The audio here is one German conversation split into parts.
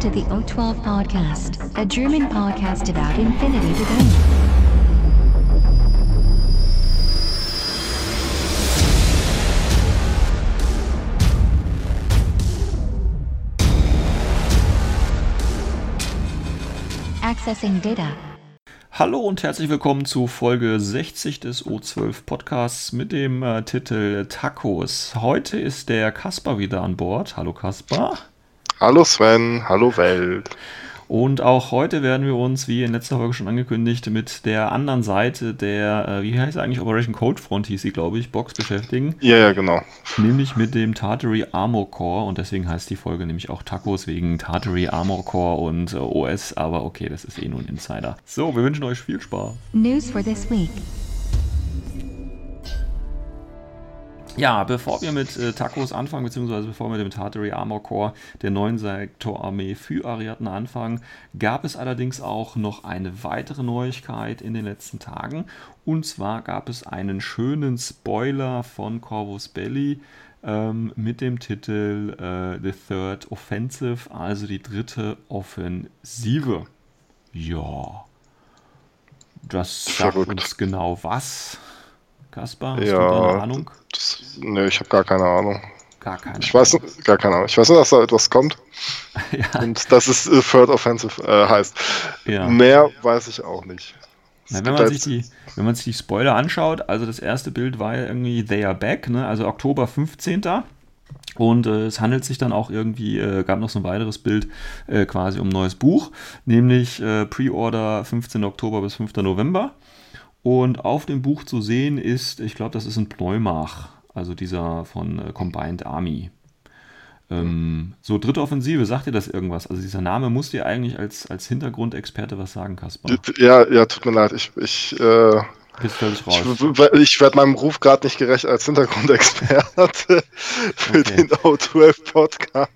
To the O12 Podcast, a German podcast about infinity to go. Accessing data. Hallo und herzlich willkommen zu Folge 60 des O12 Podcasts mit dem äh, Titel Tacos. Heute ist der Kaspar wieder an Bord. Hallo Kaspar. Hallo Sven, hallo Welt. Und auch heute werden wir uns, wie in letzter Folge schon angekündigt, mit der anderen Seite der, äh, wie heißt sie eigentlich, Operation Cold Front hieß sie, glaube ich, Box beschäftigen. Ja, ja, genau. Nämlich mit dem Tartary Armor Core und deswegen heißt die Folge nämlich auch Tacos wegen Tartary Armor Core und äh, OS, aber okay, das ist eh nur ein Insider. So, wir wünschen euch viel Spaß. News for this week. Ja, bevor wir mit äh, Tacos anfangen, beziehungsweise bevor wir mit Tartary Armor Corps der neuen Sektorarmee für Ariadne anfangen, gab es allerdings auch noch eine weitere Neuigkeit in den letzten Tagen. Und zwar gab es einen schönen Spoiler von Corvus Belli ähm, mit dem Titel äh, The Third Offensive, also die dritte Offensive. Ja, das sagt Verrückt. uns genau was. Kaspar, hast Ja, du da eine Ahnung? Das, nee, ich habe gar keine Ahnung. Gar keine. Ich weiß gar keine Ahnung. Ich weiß nur, dass da etwas kommt ja, und dass es äh, Third Offensive äh, heißt. ja. Mehr weiß ich auch nicht. Na, wenn, man halt- sich die, wenn man sich die Spoiler anschaut, also das erste Bild war ja irgendwie They Are Back, ne? also Oktober 15. Und äh, es handelt sich dann auch irgendwie, äh, gab noch so ein weiteres Bild äh, quasi um ein neues Buch, nämlich äh, Pre-Order 15. Oktober bis 5. November. Und auf dem Buch zu sehen ist, ich glaube, das ist ein Pneumach, also dieser von äh, Combined Army. Ähm, so, dritte Offensive, sagt dir das irgendwas? Also dieser Name muss dir eigentlich als, als Hintergrundexperte was sagen, Kaspar. Ja, ja, tut mir leid. Ich, ich, äh, Bist völlig raus. ich, ich werde meinem Ruf gerade nicht gerecht als Hintergrundexperte für Okay. den O12 Podcast.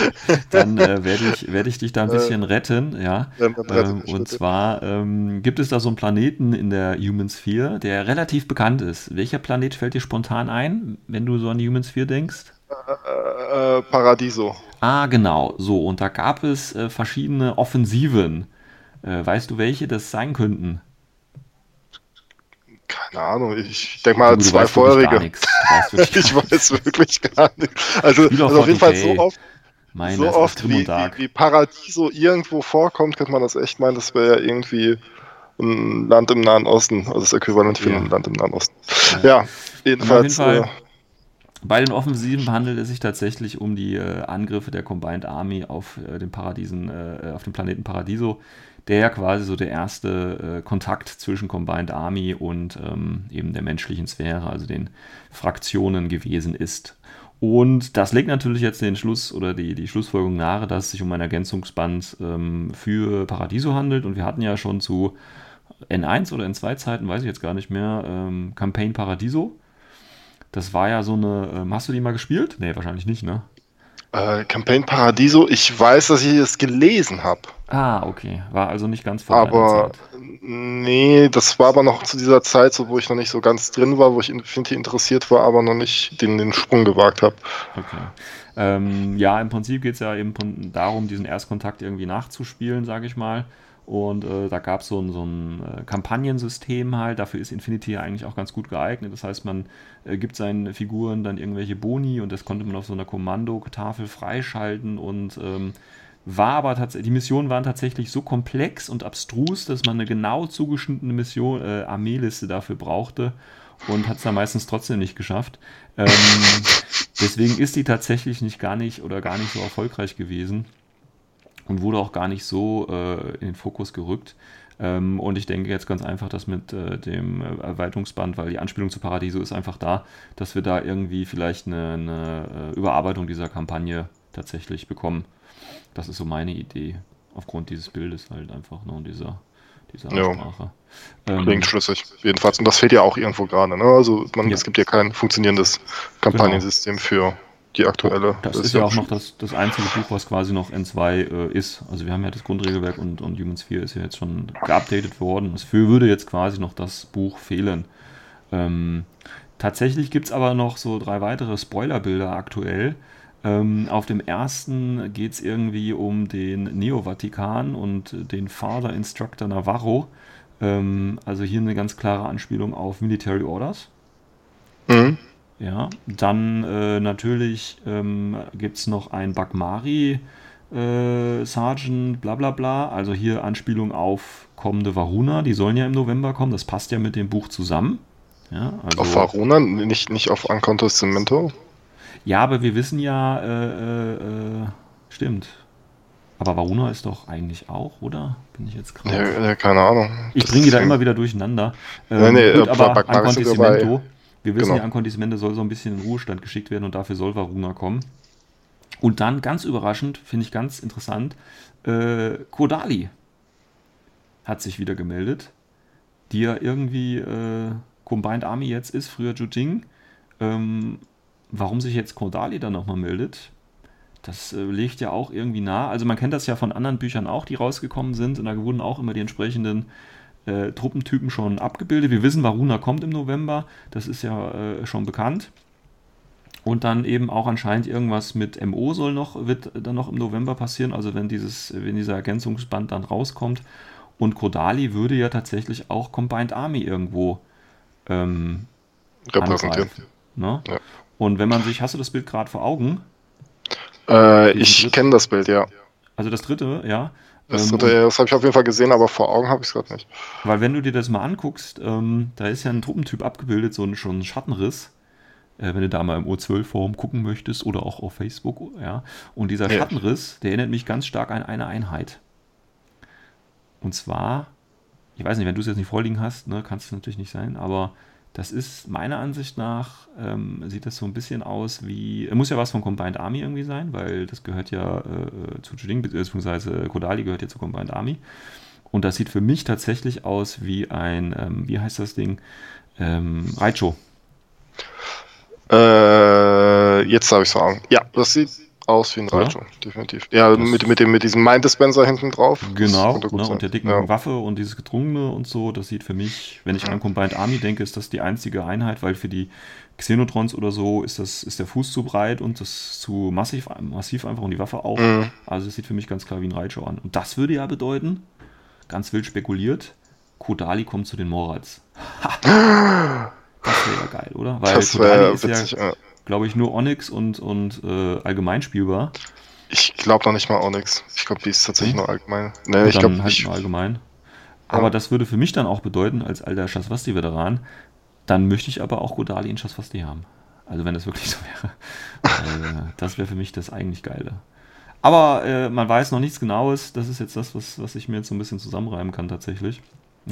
Dann äh, werde ich, werd ich dich da ein bisschen retten, ja. Ähm, und zwar ähm, gibt es da so einen Planeten in der Human Sphere, der relativ bekannt ist. Welcher Planet fällt dir spontan ein, wenn du so an die Human Sphere denkst? Äh, Paradiso. Ah, genau, so. Und da gab es äh, verschiedene Offensiven. Äh, weißt du, welche das sein könnten? Keine Ahnung. Ich denke mal Du, zwei vorherige. nichts. Ich weiß wirklich gar nicht. Also, also auf jeden Fall 40K. so oft, Meine, so oft wie, wie, wie Paradiso irgendwo vorkommt, könnte man das echt meinen, das wäre ja irgendwie ein Land im Nahen Osten, also das Äquivalent für Ja. ein Land im Nahen Osten. Ja. Ja, jeden jedenfalls. Fall, äh, bei den Offensiven handelt es sich tatsächlich um die äh, Angriffe der Combined Army auf äh, den Paradiesen, äh, auf den Planeten Paradiso, der ja quasi so der erste äh, Kontakt zwischen Combined Army und ähm, eben der menschlichen Sphäre, also den Fraktionen gewesen ist. Und das legt natürlich jetzt den Schluss oder die, die Schlussfolgerung nahe, dass es sich um ein Ergänzungsband ähm, für Paradiso handelt. Und wir hatten ja schon zu N1 oder N2 Zeiten, weiß ich jetzt gar nicht mehr, ähm, Campaign Paradiso. Das war ja so eine. Ähm, hast du die mal gespielt? Nee, wahrscheinlich nicht, ne? Äh, Campaign Paradiso, ich weiß, dass ich es gelesen habe. Ah, okay. War also nicht ganz vor Aber nee, das war aber noch zu dieser Zeit, so, wo ich noch nicht so ganz drin war, wo ich Infinity interessiert war, aber noch nicht den, den Sprung gewagt habe. Okay. Ähm, ja, im Prinzip geht es ja eben darum, diesen Erstkontakt irgendwie nachzuspielen, sage ich mal. Und äh, da gab so es ein, so ein äh, Kampagnensystem halt. Dafür ist Infinity ja eigentlich auch ganz gut geeignet. Das heißt, man äh, gibt seinen Figuren dann irgendwelche Boni und das konnte man auf so einer Kommandotafel freischalten und ähm, war aber tatsächlich, die Missionen waren tatsächlich so komplex und abstrus, dass man eine genau zugeschnittene Mission, äh, Armeeliste dafür brauchte und hat es dann meistens trotzdem nicht geschafft. Ähm, deswegen ist die tatsächlich nicht gar nicht oder gar nicht so erfolgreich gewesen und wurde auch gar nicht so äh, in den Fokus gerückt. Ähm, und ich denke jetzt ganz einfach, dass mit äh, dem Erweiterungsband, weil die Anspielung zu Paradiso ist einfach da, dass wir da irgendwie vielleicht eine, eine äh, Überarbeitung dieser Kampagne tatsächlich bekommen. Das ist so meine Idee, aufgrund dieses Bildes halt einfach ne, und dieser, dieser Ja. Ansprache. Ähm, Klingt schlüssig, jedenfalls. Und das fehlt ja auch irgendwo gerade. Ne? Also man, Ja. es gibt ja kein funktionierendes Kampagnensystem für die aktuelle. Das ist ja auch noch das, das einzige Buch, was quasi noch N2 äh, ist. Also wir haben ja das Grundregelwerk und, und Human Sphere ist ja jetzt schon geupdatet worden. Es würde jetzt quasi noch das Buch fehlen. Ähm, tatsächlich gibt es aber noch so drei weitere Spoilerbilder aktuell. Ähm, auf dem ersten geht es irgendwie um den Neo-Vatikan und den Father Instructor Navarro. Ähm, also hier eine ganz klare Anspielung auf Military Orders. Mhm. Ja, dann äh, natürlich ähm, gibt es noch ein Bagmari äh, Sergeant, bla bla bla. Also hier Anspielung auf kommende Varuna, die sollen ja im November kommen. Das passt ja mit dem Buch zusammen. Ja, also, Auf Varuna, nicht, nicht auf Ancontestimento? ja aber wir wissen ja, äh, äh, äh, stimmt. Aber Varuna ist doch eigentlich auch, oder? Bin ich jetzt gerade. Ja, keine Ahnung. Ich bringe die da immer wieder durcheinander. Ähm, Nee, nee, gut, äh, aber Bagmari sogar Ancontissimento, wir wissen genau. ja, Ancontissimento soll so ein bisschen in Ruhestand geschickt werden und dafür soll Varuna kommen. Und dann, ganz überraschend, finde ich ganz interessant, äh, Kodali hat sich wieder gemeldet, die ja irgendwie äh, Combined Army jetzt ist, früher Jujing. Ähm, warum sich jetzt Kodali dann nochmal meldet, das äh, legt ja auch irgendwie nah. Also man kennt das ja von anderen Büchern auch, die rausgekommen sind. Und da wurden auch immer die entsprechenden äh, Truppentypen schon abgebildet. Wir wissen, Varuna kommt im November. Das ist ja äh, schon bekannt. Und dann eben auch anscheinend irgendwas mit MO soll noch, wird dann noch im November passieren. Also wenn dieses, wenn dieser Ergänzungsband dann rauskommt. Und Kodali würde ja tatsächlich auch Combined Army irgendwo ähm, repräsentiert. angreifen, Ne? Ja. Und wenn man sich, hast du das Bild gerade vor Augen? Äh, ich kenne das Bild, ja. Also das dritte, ja. Das, Ähm, das habe ich auf jeden Fall gesehen, aber vor Augen habe ich es gerade nicht. Weil wenn du dir das mal anguckst, ähm, da ist ja ein Truppentyp abgebildet, so ein, schon ein Schattenriss. Äh, wenn du da mal im O12-Forum gucken möchtest oder auch auf Facebook, ja. Und dieser Ja. Schattenriss, der erinnert mich ganz stark an eine Einheit. Und zwar, ich weiß nicht, wenn du es jetzt nicht vorliegen hast, ne, kann es natürlich nicht sein, aber das ist meiner Ansicht nach, ähm, sieht das so ein bisschen aus wie, muss ja was von Combined Army irgendwie sein, weil das gehört ja äh, zu Juding, beziehungsweise Kodali gehört ja zu Combined Army. Und das sieht für mich tatsächlich aus wie ein, ähm, wie heißt das Ding? Ähm, Raicho. Äh, jetzt habe ich Augen. Ja, das sieht aus wie ein? Raichu, definitiv. Ja, Das- mit, mit, dem, mit diesem Mind-Dispenser hinten drauf. Genau, ne, und der dicken ja. Waffe und dieses Gedrungene und so, das sieht für mich, wenn ich an Combined Army denke, ist das die einzige Einheit, weil für die Xenotrons oder so ist, das, ist der Fuß zu breit und das zu massiv, massiv einfach und die Waffe auch. Mhm. Also es sieht für mich ganz klar wie ein Raicho an. Und das würde ja bedeuten, ganz wild spekuliert, Kodali kommt zu den Morats. Ha! das wäre ja geil, oder? Weil Das Kodali ist ja, witzig. Ja. Glaube ich, nur Onyx und, und äh, allgemein spielbar. Ich glaube noch nicht mal Onyx. Ich glaube, die ist tatsächlich Hm? nur allgemein. Nee, ich glaube, halt ich, nur allgemein. Aber das würde für mich dann auch bedeuten, als alter Shaswasti-Veteran, dann möchte ich aber auch Godali in Shaswasti haben. Also wenn das wirklich so wäre. Äh, das wäre für mich das eigentlich Geile. Aber äh, man weiß noch nichts Genaues. Das ist jetzt das, was, was ich mir jetzt so ein bisschen zusammenreimen kann tatsächlich.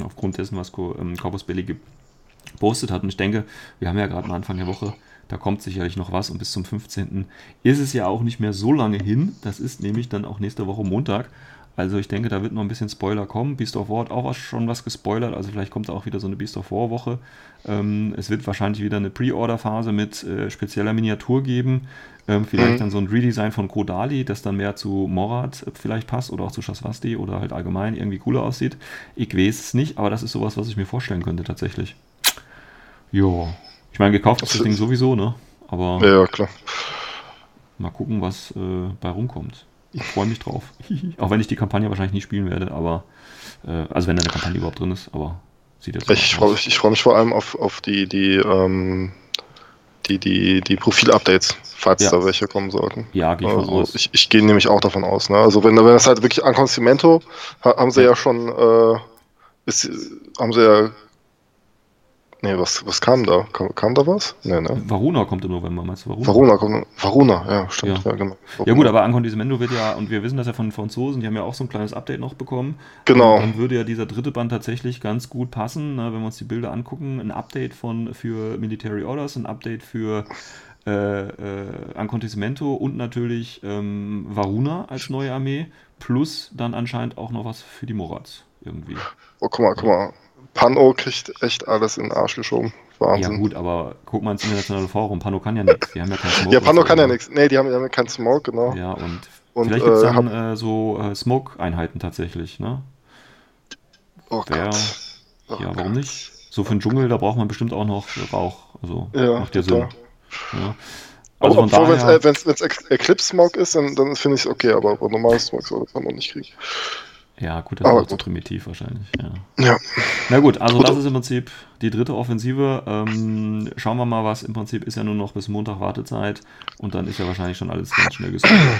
Aufgrund dessen, was ähm, Corpus Belli gepostet hat. Und ich denke, wir haben ja gerade mal Anfang der Woche, da kommt sicherlich noch was. Und bis zum 15. ist es ja auch nicht mehr so lange hin. Das ist nämlich dann auch nächste Woche Montag. Also ich denke, da wird noch ein bisschen Spoiler kommen. Beast of War hat auch schon was gespoilert. Also vielleicht kommt da auch wieder so eine Beast of War Woche. Ähm, es wird wahrscheinlich wieder eine Pre-Order-Phase mit äh, spezieller Miniatur geben. Ähm, vielleicht Mhm. dann so ein Redesign von Kodali, das dann mehr zu Morat äh, vielleicht passt oder auch zu Shaswasti oder halt allgemein irgendwie cooler aussieht. Ich weiß es nicht, aber das ist sowas, was ich mir vorstellen könnte tatsächlich. Jo. Ich meine, gekauft ist das Ding sowieso, ne? Aber ja, klar. mal gucken, was äh, bei rumkommt. Ich freue mich drauf. Auch wenn ich die Kampagne wahrscheinlich nie spielen werde, aber äh, also wenn da eine Kampagne überhaupt drin ist, aber sieht jetzt Ich freue aus. mich, ich freu mich vor allem auf, auf die, die, ähm, die, die, die Profil-Updates, falls Ja. da welche kommen sollten. Ja, gehe ich von Also, aus. ich, ich gehe nämlich auch davon aus. Ne? Also wenn, wenn das halt wirklich an Consumento, ha- haben sie ja, Ja. schon, äh, ist, haben sie ja, nee, was, was kam da? Kam, kam da was? Nee, ne? Varuna kommt im November, meinst du Varuna? Varuna, kommt, Varuna, ja, stimmt, Ja. ja, genau. Ja gut, aber Ancondisimento wird ja, und wir wissen das ja von den Franzosen, die haben ja auch so ein kleines Update noch bekommen. Genau. Und dann würde ja dieser dritte Band tatsächlich ganz gut passen, ne, wenn wir uns die Bilder angucken. Ein Update von, für Military Orders, ein Update für äh, äh, und natürlich ähm, Varuna als neue Armee, plus dann anscheinend auch noch was für die Morats irgendwie. Oh, guck mal, guck mal. Pano kriegt echt alles in den Arsch geschoben. Ja Wahnsinn. gut, aber guck mal ins internationale Forum, Pano kann ja nichts, die haben ja keinen Smoke. Ja, Pano kann ja nichts. Nee, die haben ja keinen Smoke, genau. Ja, und, Und, vielleicht gibt es äh, dann äh, so äh, Smoke-Einheiten tatsächlich, ne? Oh Wer- Gott. Oh Ja, Gott. warum nicht? So für den Dschungel, da braucht man bestimmt auch noch Rauch. Also Ja, macht ja. Sinn. Ja. Also Obwohl, wenn es Eclipse Smog ist, dann, dann finde ich es okay, aber, aber normales Smog soll das man nicht kriegen. Ja, gut, das aber ist auch zu primitiv wahrscheinlich. Ja. ja. Na gut, also das ist im Prinzip die dritte Offensive. Ähm, schauen wir mal, was im Prinzip ist ja nur noch bis Montag Wartezeit und dann ist ja wahrscheinlich schon alles ganz schnell gestartet.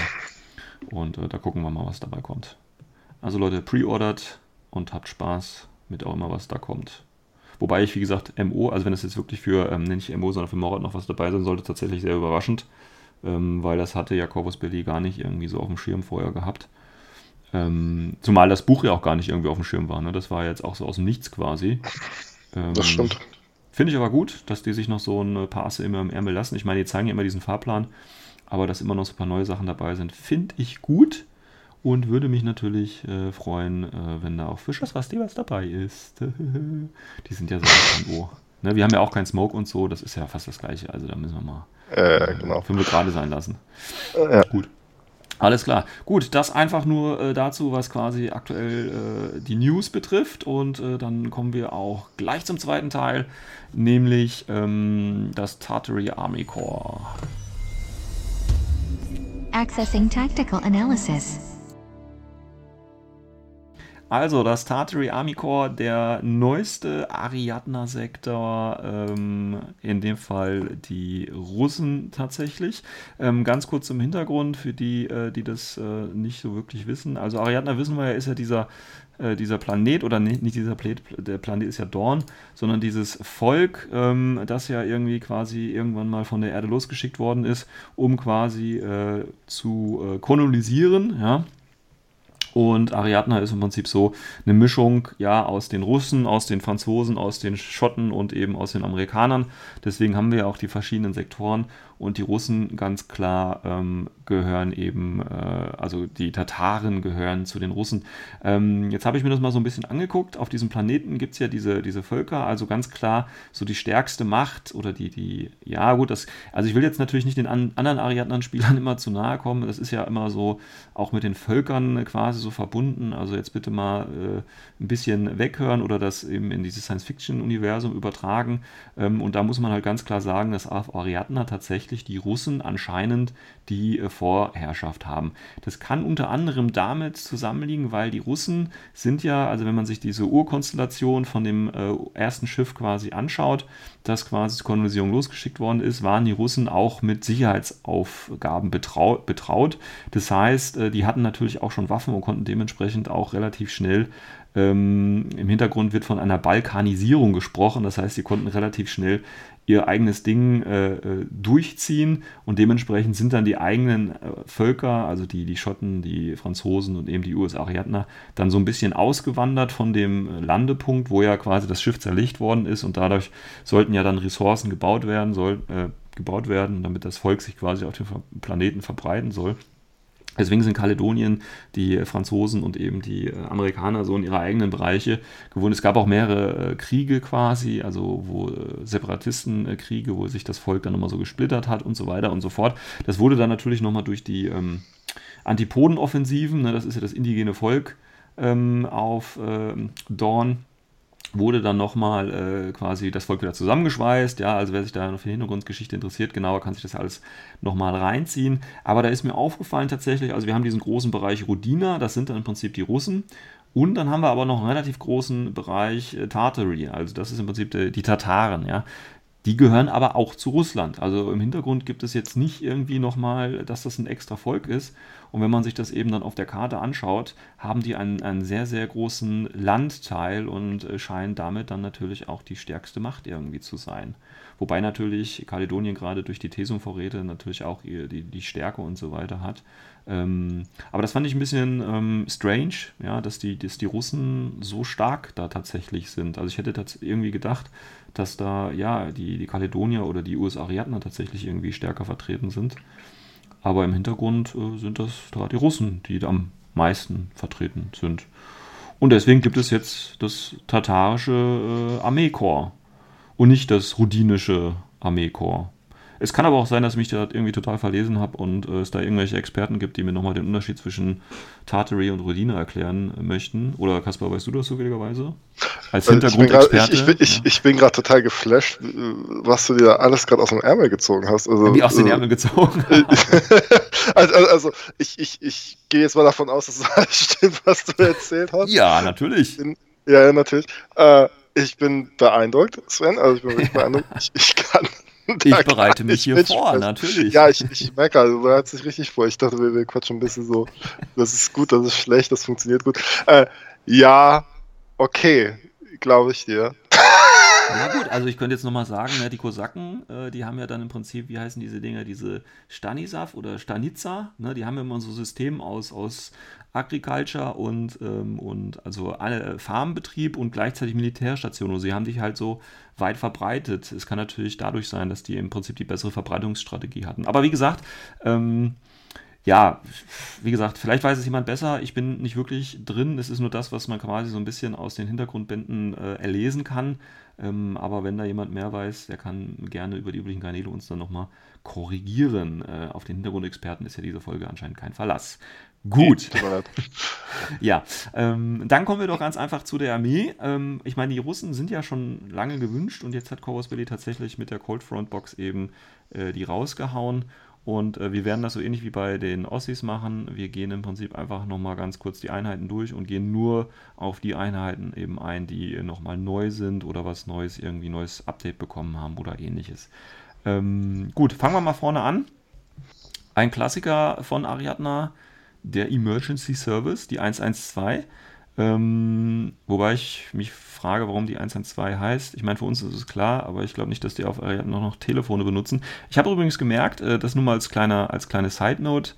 Und äh, da gucken wir mal, was dabei kommt. Also Leute, pre-ordert und habt Spaß mit auch immer, was da kommt. Wobei ich, wie gesagt, MO, also wenn es jetzt wirklich für, ähm, nicht MO, sondern für Morat noch was dabei sein sollte, tatsächlich sehr überraschend, ähm, weil das hatte ja Corvus Belli gar nicht irgendwie so auf dem Schirm vorher gehabt. Ähm, zumal das Buch ja auch gar nicht irgendwie auf dem Schirm war. Ne? Das war jetzt auch so aus dem Nichts quasi. Ähm, das stimmt. Finde ich aber gut, dass die sich noch so ein paar Asse immer im Ärmel lassen. Ich meine, die zeigen ja immer diesen Fahrplan, aber dass immer noch so ein paar neue Sachen dabei sind, finde ich gut und würde mich natürlich äh, freuen, äh, wenn da auch Fischers was was dabei ist. die sind ja so irgendwo. Ne, wir haben ja auch keinen Smoke und so, das ist ja fast das gleiche, also da müssen wir mal äh, genau. fünf gerade sein lassen. Ja. Gut. Alles klar. Gut, das einfach nur äh, dazu, was quasi aktuell äh, die News betrifft. Und äh, dann kommen wir auch gleich zum zweiten Teil, nämlich ähm, das Tartary Army Corps. Accessing Tactical Analysis. Also, das Tartary Army Corps, der neueste Ariadna-Sektor, ähm, in dem Fall die Russen tatsächlich. Ähm, ganz kurz zum Hintergrund für die, äh, die das äh, nicht so wirklich wissen. Also, Ariadna wissen wir ja, ist ja dieser, äh, dieser Planet, oder nicht, nicht, dieser Planet, der Planet ist ja Dorn, sondern dieses Volk, ähm, das ja irgendwie quasi irgendwann mal von der Erde losgeschickt worden ist, um quasi äh, zu äh, kolonisieren, ja und Ariadna ist im Prinzip so eine Mischung ja aus den Russen, aus den Franzosen, aus den Schotten und eben aus den Amerikanern. Deswegen haben wir ja auch die verschiedenen Sektoren und die Russen ganz klar ähm, gehören eben, äh, also die Tataren gehören zu den Russen. Ähm, jetzt habe ich mir das mal so ein bisschen angeguckt. Auf diesem Planeten gibt es ja diese, diese Völker, also ganz klar so die stärkste Macht oder die, die, ja gut, das, also ich will jetzt natürlich nicht den an, anderen Ariadnen-Spielern immer zu nahe kommen. Das ist ja immer so auch mit den Völkern quasi so verbunden. Also jetzt bitte mal äh, ein bisschen weghören oder das eben in dieses Science-Fiction-Universum übertragen. Ähm, und da muss man halt ganz klar sagen, dass auf Ariadna tatsächlich tatsächlich die Russen anscheinend die äh, Vorherrschaft haben. Das kann unter anderem damit zusammenliegen, weil die Russen sind ja, also wenn man sich diese Urkonstellation von dem äh, ersten Schiff quasi anschaut, das quasi zur Kolonisierung losgeschickt worden ist, waren die Russen auch mit Sicherheitsaufgaben betraut. Das heißt, äh, die hatten natürlich auch schon Waffen und konnten dementsprechend auch relativ schnell ähm, Im Hintergrund wird von einer Balkanisierung gesprochen, das heißt, sie konnten relativ schnell ihr eigenes Ding äh, äh, durchziehen und dementsprechend sind dann die eigenen äh, Völker, also die, die Schotten, die Franzosen und eben die US-Ariadner, dann so ein bisschen ausgewandert von dem Landepunkt, wo ja quasi das Schiff zerlegt worden ist und dadurch sollten ja dann Ressourcen gebaut werden, soll, äh, gebaut werden, damit das Volk sich quasi auf dem Planeten verbreiten soll. Deswegen sind Kaledonien, die Franzosen und eben die äh, Amerikaner so in ihre eigenen Bereiche gewohnt. Es gab auch mehrere äh, Kriege quasi, also wo äh, Separatistenkriege, wo sich das Volk dann nochmal so gesplittert hat und so weiter und so fort. Das wurde dann natürlich nochmal durch die ähm, Antipodenoffensiven, ne, das ist ja das indigene Volk ähm, auf ähm, Dorn, wurde dann nochmal äh, quasi das Volk wieder zusammengeschweißt. Ja, also wer sich da noch für die Hintergrundgeschichte interessiert, genauer kann sich das alles nochmal reinziehen. Aber da ist mir aufgefallen tatsächlich, also wir haben diesen großen Bereich Rudina, das sind dann im Prinzip die Russen. Und dann haben wir aber noch einen relativ großen Bereich äh, Tartary, also das ist im Prinzip die, die Tataren, ja. Die gehören aber auch zu Russland. Also im Hintergrund gibt es jetzt nicht irgendwie nochmal, dass das ein extra Volk ist. Und wenn man sich das eben dann auf der Karte anschaut, haben die einen, einen sehr, sehr großen Landteil und äh, scheinen damit dann natürlich auch die stärkste Macht irgendwie zu sein. Wobei natürlich Kaledonien gerade durch die Tesum-Vorräte natürlich auch die, die Stärke und so weiter hat. Ähm, aber das fand ich ein bisschen ähm, strange, ja, dass die, dass die Russen so stark da tatsächlich sind. Also ich hätte irgendwie gedacht, dass da ja die, die Kaledonier oder die US-Ariadner tatsächlich irgendwie stärker vertreten sind. Aber im Hintergrund äh, sind das da die Russen, die am meisten vertreten sind. Und deswegen gibt es jetzt das tatarische äh, Armeekorps und nicht das rudinische Armeekorps. Es kann aber auch sein, dass ich mich da irgendwie total verlesen habe und äh, es da irgendwelche Experten gibt, die mir nochmal den Unterschied zwischen Tartary und Rodine erklären möchten. Oder Kaspar, weißt du das zufälligerweise? Als Hintergrundexperte? Ich bin, ich, ich, bin gerade total geflasht, was du dir alles gerade aus dem Ärmel gezogen hast. Also, Wie aus den äh, Ärmel gezogen? also, also, ich, ich, ich gehe jetzt mal davon aus, dass alles stimmt, was du erzählt hast. Ja, natürlich. Bin, ja, natürlich. Äh, ich bin beeindruckt, Sven. Also ich bin wirklich beeindruckt. Ich, ich kann ich bereite mich hier vor, natürlich. Ja, ich, ich merke, also du hast sich richtig vor. Ich dachte, wir, wir quatschen ein bisschen so. Das ist gut, das ist schlecht, das funktioniert gut. Äh, ja, okay, glaube ich dir. Ja gut, also ich könnte jetzt nochmal sagen, ne, die Kosaken, äh, die haben ja dann im Prinzip, wie heißen diese Dinger, diese Stanisav oder Stanica, ne, die haben ja immer so System aus, aus Agriculture und, ähm, und also alle äh, Farmbetrieb und gleichzeitig Militärstation. Und sie haben dich halt so weit verbreitet. Es kann natürlich dadurch sein, dass die im Prinzip die bessere Verbreitungsstrategie hatten. Aber wie gesagt, ähm, ja, wie gesagt, vielleicht weiß es jemand besser. Ich bin nicht wirklich drin. Es ist nur das, was man quasi so ein bisschen aus den Hintergrundbänden äh, erlesen kann. Ähm, aber wenn da jemand mehr weiß, der kann gerne über die üblichen Kanäle uns dann nochmal korrigieren. Äh, auf den Hintergrundexperten ist ja diese Folge anscheinend kein Verlass. Gut. ja, ähm, dann kommen wir doch ganz einfach zu der Armee. Ähm, ich meine, die Russen sind ja schon lange gewünscht und jetzt hat Corvus Belli tatsächlich mit der Cold Front Box eben äh, die rausgehauen. Und äh, wir werden das so ähnlich wie bei den Ossis machen. Wir gehen im Prinzip einfach nochmal ganz kurz die Einheiten durch und gehen nur auf die Einheiten eben ein, die nochmal neu sind oder was Neues, irgendwie neues Update bekommen haben oder ähnliches. Ähm, gut, fangen wir mal vorne an. Ein Klassiker von Ariadna der Emergency Service, die 112. Ähm, wobei ich mich frage, warum die 112 heißt. Ich meine, für uns ist es klar, aber ich glaube nicht, dass die auf Ariadne noch, noch Telefone benutzen. Ich habe übrigens gemerkt, äh, das nur mal als, kleiner, als kleine Side Note,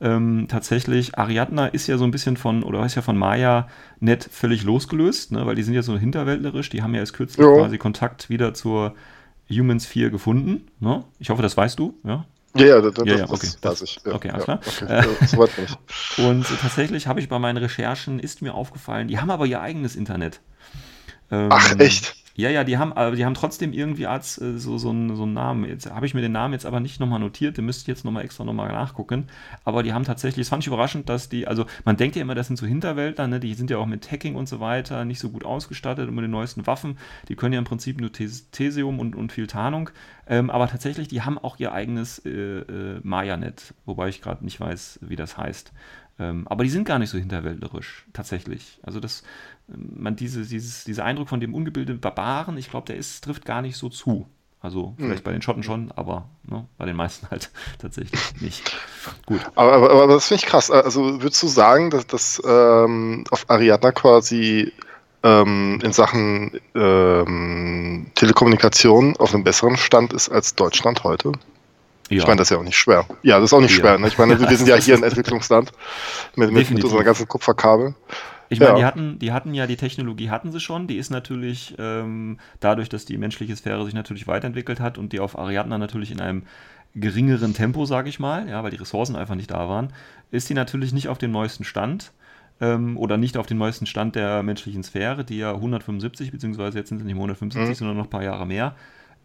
ähm, tatsächlich, Ariadna ist ja so ein bisschen von, oder ist ja von Maya net völlig losgelöst, ne, weil die sind ja so hinterwäldlerisch, die haben ja erst kürzlich jo. quasi Kontakt wieder zur Humans 4 gefunden. Ne? Ich hoffe, das weißt du, ja? Ja, ja, das, ja, ja okay. das weiß ich. Ja, okay, alles klar. Okay, äh, und tatsächlich habe ich bei meinen Recherchen, ist mir aufgefallen, die haben aber ihr eigenes Internet. Ähm, Ach, echt? Ja, ja, die haben, aber die haben trotzdem irgendwie als äh, so, so, einen, so einen Namen. Jetzt habe ich mir den Namen jetzt aber nicht nochmal notiert, den müsste ich jetzt nochmal extra nochmal nachgucken. Aber die haben tatsächlich, das fand ich überraschend, dass die, also man denkt ja immer, das sind so Hinterwäldler, ne? die sind ja auch mit Hacking und so weiter nicht so gut ausgestattet und mit den neuesten Waffen. Die können ja im Prinzip nur Thesium und, und viel Tarnung. Ähm, aber tatsächlich, die haben auch ihr eigenes äh, äh, Maya-Net, wobei ich gerade nicht weiß, wie das heißt. Ähm, aber die sind gar nicht so hinterwäldlerisch, tatsächlich. Also das, man diese, dieses, dieser Eindruck von dem ungebildeten Barbaren, ich glaube, der ist, trifft gar nicht so zu. Also vielleicht hm. bei den Schotten schon, aber ne, bei den meisten halt tatsächlich nicht. Gut. Aber, aber, aber das finde ich krass. Also würdest du sagen, dass, dass ähm, auf Ariadna quasi ähm, in Sachen ähm, Telekommunikation auf einem besseren Stand ist als Deutschland heute? Ja. Ich meine, das ist ja auch nicht schwer. Ja, das ist auch nicht ja. schwer. Ne? Ich meine, wir sind ja hier ein Entwicklungsland mit, mit, mit unseren ganzen Kupferkabel. Ich meine, ja. die, hatten, die hatten ja die Technologie, hatten sie schon. Die ist natürlich ähm, dadurch, dass die menschliche Sphäre sich natürlich weiterentwickelt hat und die auf Ariadna natürlich in einem geringeren Tempo, sage ich mal, ja, weil die Ressourcen einfach nicht da waren, ist die natürlich nicht auf dem neuesten Stand ähm, oder nicht auf dem neuesten Stand der menschlichen Sphäre, die ja 175, beziehungsweise jetzt sind sie nicht mehr 175, mhm. sondern noch ein paar Jahre mehr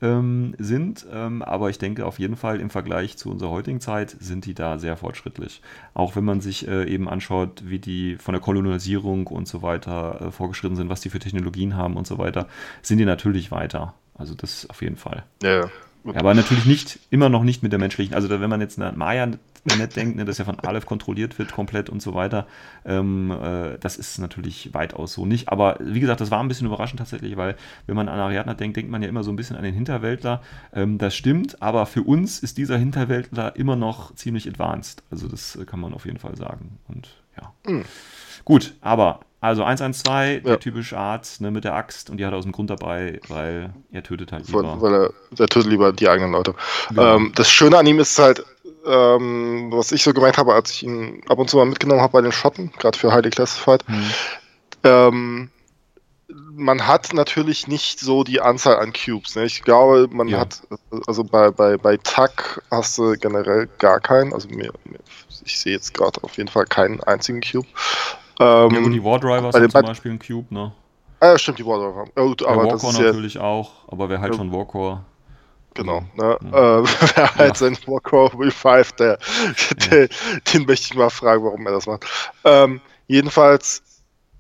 ähm, sind. Ähm, aber ich denke auf jeden Fall im Vergleich zu unserer heutigen Zeit sind die da sehr fortschrittlich. Auch wenn man sich äh, eben anschaut, wie die von der Kolonisierung und so weiter äh, vorgeschritten sind, was die für Technologien haben und so weiter, sind die natürlich weiter. Also das auf jeden Fall. Ja, ja, aber natürlich nicht, immer noch nicht mit der menschlichen. Also wenn man jetzt eine Maya-Net denkt, ne, das ja von Aleph kontrolliert wird komplett und so weiter, ähm, äh, das ist natürlich weitaus so nicht. Aber wie gesagt, das war ein bisschen überraschend tatsächlich, weil wenn man an Ariadna denkt, denkt man ja immer so ein bisschen an den Hinterwäldler. Ähm, das stimmt, aber für uns ist dieser Hinterwäldler immer noch ziemlich advanced. Also das äh, kann man auf jeden Fall sagen. Und ja. Mhm. Gut, aber also 112, ja. der typische Arzt ne, mit der Axt und die hat er aus dem Grund dabei, weil er tötet halt lieber. Weil er, er tötet lieber die eigenen Leute. Ja. Ähm, das Schöne an ihm ist halt, ähm, was ich so gemeint habe, als ich ihn ab und zu mal mitgenommen habe bei den Schotten, gerade für Highly Classified, hm. ähm, man hat natürlich nicht so die Anzahl an Cubes. Ne? Ich glaube, man ja. hat, also bei, bei, bei TAC hast du generell gar keinen. Also mir, ich sehe jetzt gerade auf jeden Fall keinen einzigen Cube. Ähm, ja gut, die War Drivers haben zum Beispiel einen Cube, ne? Ah, ja, stimmt, die War Driver. Ja, gut, aber Warcore natürlich ja, auch, aber wer halt schon Warcore. Genau. Ne? Ja. Äh, wer halt ja. sein Warcore Revive, der, der, den möchte ich mal fragen, warum er das macht. Ähm, jedenfalls,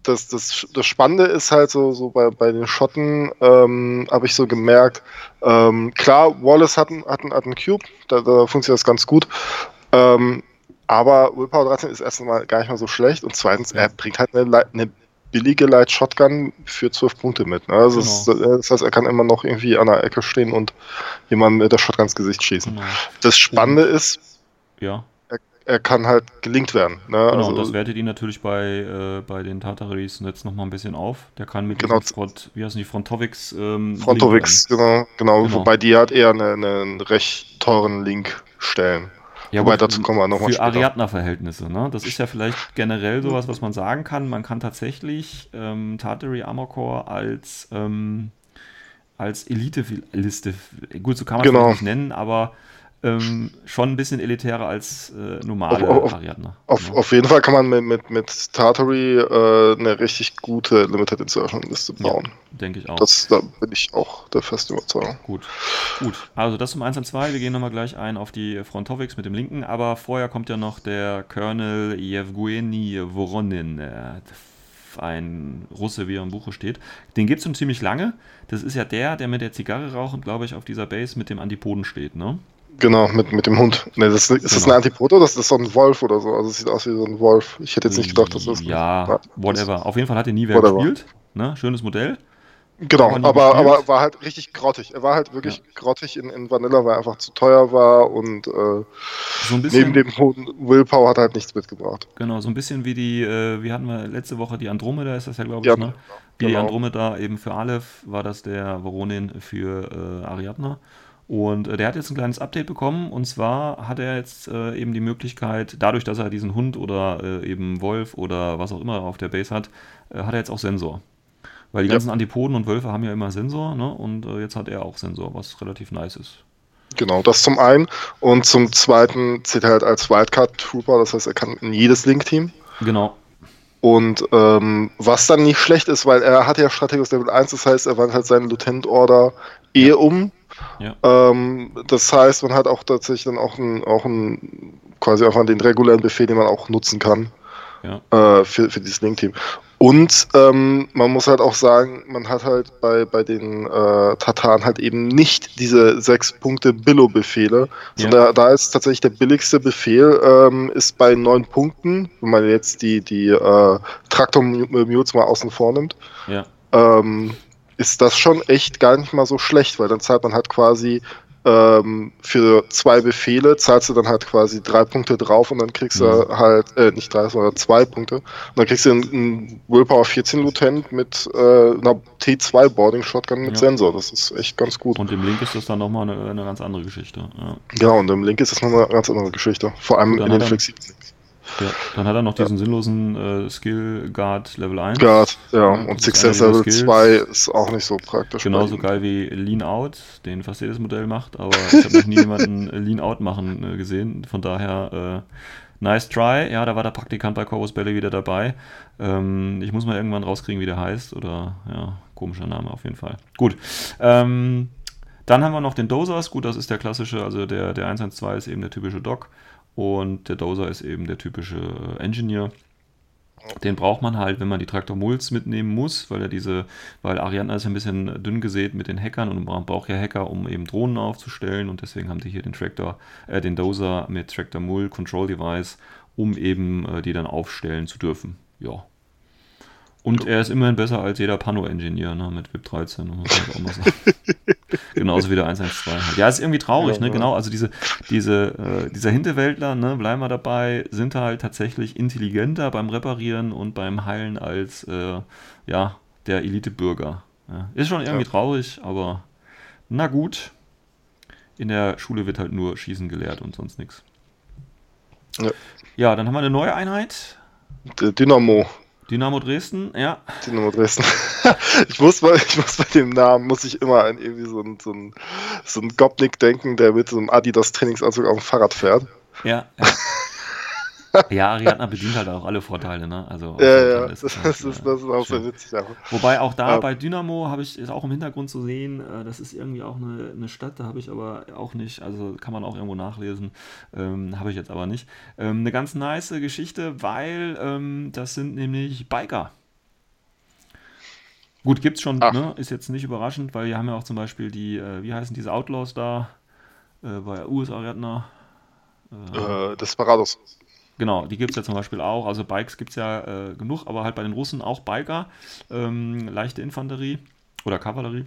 das, das, das Spannende ist halt so, so bei, bei den Schotten, ähm, habe ich so gemerkt, ähm, klar, Wallace hat, hat, hat einen Cube, da, da funktioniert das ganz gut. Ähm, aber Willpower 13 ist erstmal gar nicht mal so schlecht und zweitens, er bringt halt eine, eine billige Light Shotgun für 12 Punkte mit. Ne? Also genau. das, heißt, er kann immer noch irgendwie an der Ecke stehen und jemanden mit der Shotgun ins Gesicht schießen. Genau. Das Spannende und, ist, ja. er, er, kann halt gelingt werden. Ne? Genau, also, das wertet ihn natürlich bei, äh, bei den Tartaris jetzt nochmal ein bisschen auf. Der kann mit genau, Front, wie heißen die, Frontovics ähm, Frontovics, genau, genau, genau, Wobei die hat eher einen, einen recht teuren Link stellen. Ja, Wobei, dazu kommen wir nochmal Für Ariadna-Verhältnisse, ne? Das ist ja vielleicht generell sowas, was man sagen kann. Man kann tatsächlich ähm, Tartary Armor Core als, ähm, als Elite-Liste, gut, so kann man es genau. nicht nennen, aber ähm, schon ein bisschen elitärer als äh, normale auf, Ariadne. Auf, ja. auf, jeden Fall kann man mit, mit, mit Tartary äh, eine richtig gute Limited Insertion Liste bauen. Ja, denke ich auch. Das, da bin ich auch der festen Überzeugung. Gut, gut. Also das zum 1 und 2. Wir gehen nochmal gleich ein auf die Frontovics mit dem linken, aber vorher kommt ja noch der Colonel Yevgeny Voronin. Äh, ein Russe, wie er im Buche steht. Den gibt es schon ziemlich lange. Das ist ja der, der mit der Zigarre rauchend, glaube ich, auf dieser Base mit dem Antipoden steht, ne? Genau, mit, mit dem Hund. Ne, das, ist genau. das eine Antiproto das ist so ein Wolf oder so? Also es sieht aus wie so ein Wolf. Ich hätte jetzt nicht gedacht, dass das. Ja, ja whatever. Auf jeden Fall hat er nie wer whatever. gespielt. Ne? Schönes Modell. Genau, aber, aber war halt richtig grottig. Er war halt wirklich ja. grottig in, in Vanilla, weil er einfach zu teuer war und äh, so ein neben dem hohen Willpower hat er halt nichts mitgebracht. Genau, so ein bisschen wie die, äh, wie hatten wir letzte Woche die Andromeda, ist das ja, glaube ich, ja, ne? Wie genau. die Andromeda eben für Aleph war das der Voronin für äh, Ariadna. Und äh, der hat jetzt ein kleines Update bekommen und zwar hat er jetzt äh, eben die Möglichkeit, dadurch, dass er diesen Hund oder äh, eben Wolf oder was auch immer auf der Base hat, äh, hat er jetzt auch Sensor. Weil die ja. ganzen Antipoden und Wölfe haben ja immer Sensor, ne? Und äh, jetzt hat er auch Sensor, was relativ nice ist. Genau, das zum einen. Und zum zweiten zählt er halt als Wildcard Trooper, das heißt, er kann in jedes Link-Team. Genau. Und ähm, was dann nicht schlecht ist, weil er hat ja Strategus Level 1, das heißt, er wandelt halt seinen Lieutenant Order eh ja. um ja. Ähm, das heißt, man hat auch tatsächlich dann auch ein, auch quasi einfach den regulären Befehl, den man auch nutzen kann ja. äh, für, für dieses Link-Team. Und ähm, man muss halt auch sagen, man hat halt bei, bei den äh, Tataren halt eben nicht diese sechs Punkte Billo-Befehle, sondern ja. da ist tatsächlich der billigste Befehl, ähm, ist bei neun Punkten, wenn man jetzt die, die äh, Traktor-Mutes mal außen vor nimmt. Ja. Ähm, ist das schon echt gar nicht mal so schlecht, weil dann zahlt man halt quasi ähm, für zwei Befehle, zahlst du dann halt quasi drei Punkte drauf und dann kriegst mhm. du halt, äh, nicht drei, sondern zwei Punkte. Und dann kriegst du einen, einen Willpower 14 Lieutenant mit äh, einer T2 Boarding Shotgun mit ja. Sensor. Das ist echt ganz gut. Und im Link ist das dann nochmal eine, eine ganz andere Geschichte. Ja. ja, und im Link ist das nochmal eine ganz andere Geschichte. Vor allem in den flexiblen Links. Ja, dann hat er noch diesen ja. sinnlosen äh, Skill Guard Level 1. Guard, ja. Und Success Level 2 ist auch nicht so praktisch. Genauso geil wie Lean Out, den fast jedes Modell macht, aber ich habe noch nie jemanden Lean Out machen äh, gesehen. Von daher, äh, nice try. Ja, da war der Praktikant bei Corvus Belly wieder dabei. Ähm, ich muss mal irgendwann rauskriegen, wie der heißt. Oder, ja, komischer Name auf jeden Fall. Gut. Ähm, dann haben wir noch den Dosers. Gut, das ist der klassische, also der, der 112 ist eben der typische Doc. Und der Dozer ist eben der typische Engineer. Den braucht man halt, wenn man die Traktor Mulz mitnehmen muss, weil er diese, weil Ariadna ist ein bisschen dünn gesät mit den Hackern und man braucht ja Hacker, um eben Drohnen aufzustellen und deswegen haben die hier den Traktor, äh, den Dozer mit Traktor Mull Control Device, um eben äh, die dann aufstellen zu dürfen. Ja, und er ist immerhin besser als jeder Pano-Engineer ne, mit VIP 13. Muss auch mal sagen. Genauso wie der 112 halt. Ja, ist irgendwie traurig, ja, ne? Genau, also diese, diese, äh, dieser Hinterwäldler, ne, bleiben wir dabei, sind halt tatsächlich intelligenter beim Reparieren und beim Heilen als äh, ja, der Elite-Bürger. Ja. Ist schon irgendwie ja. traurig, aber na gut. In der Schule wird halt nur Schießen gelehrt und sonst nichts. Ja. ja, dann haben wir eine neue Einheit. Dynamo. Dynamo Dresden, ja. Dynamo Dresden. ich muss bei, ich muss bei dem Namen, muss ich immer an irgendwie so einen so ein, so ein Gopnik denken, der mit so einem Adidas Trainingsanzug auf dem Fahrrad fährt. Ja. ja. Ja, Ariadna bedient halt auch alle Vorteile, ne? Also Ja, ja, ist das, halt, ist, das äh, ist auch schön. sehr witzig. Aber. Wobei auch da Ja. bei Dynamo habe ich, ist auch im Hintergrund zu sehen, äh, das ist irgendwie auch eine, eine Stadt, da habe ich aber auch nicht, also kann man auch irgendwo nachlesen, ähm, habe ich jetzt aber nicht. Ähm, eine ganz nice Geschichte, weil ähm, das sind nämlich Biker. Gut, gibt's schon, ne? ist jetzt nicht überraschend, weil wir haben ja auch zum Beispiel die, äh, wie heißen diese Outlaws da, äh, bei US-Ariadna. Äh, Desperados. Genau, die gibt es ja zum Beispiel auch. Also Bikes gibt es ja äh, genug, aber halt bei den Russen auch Biker, ähm, leichte Infanterie oder Kavallerie.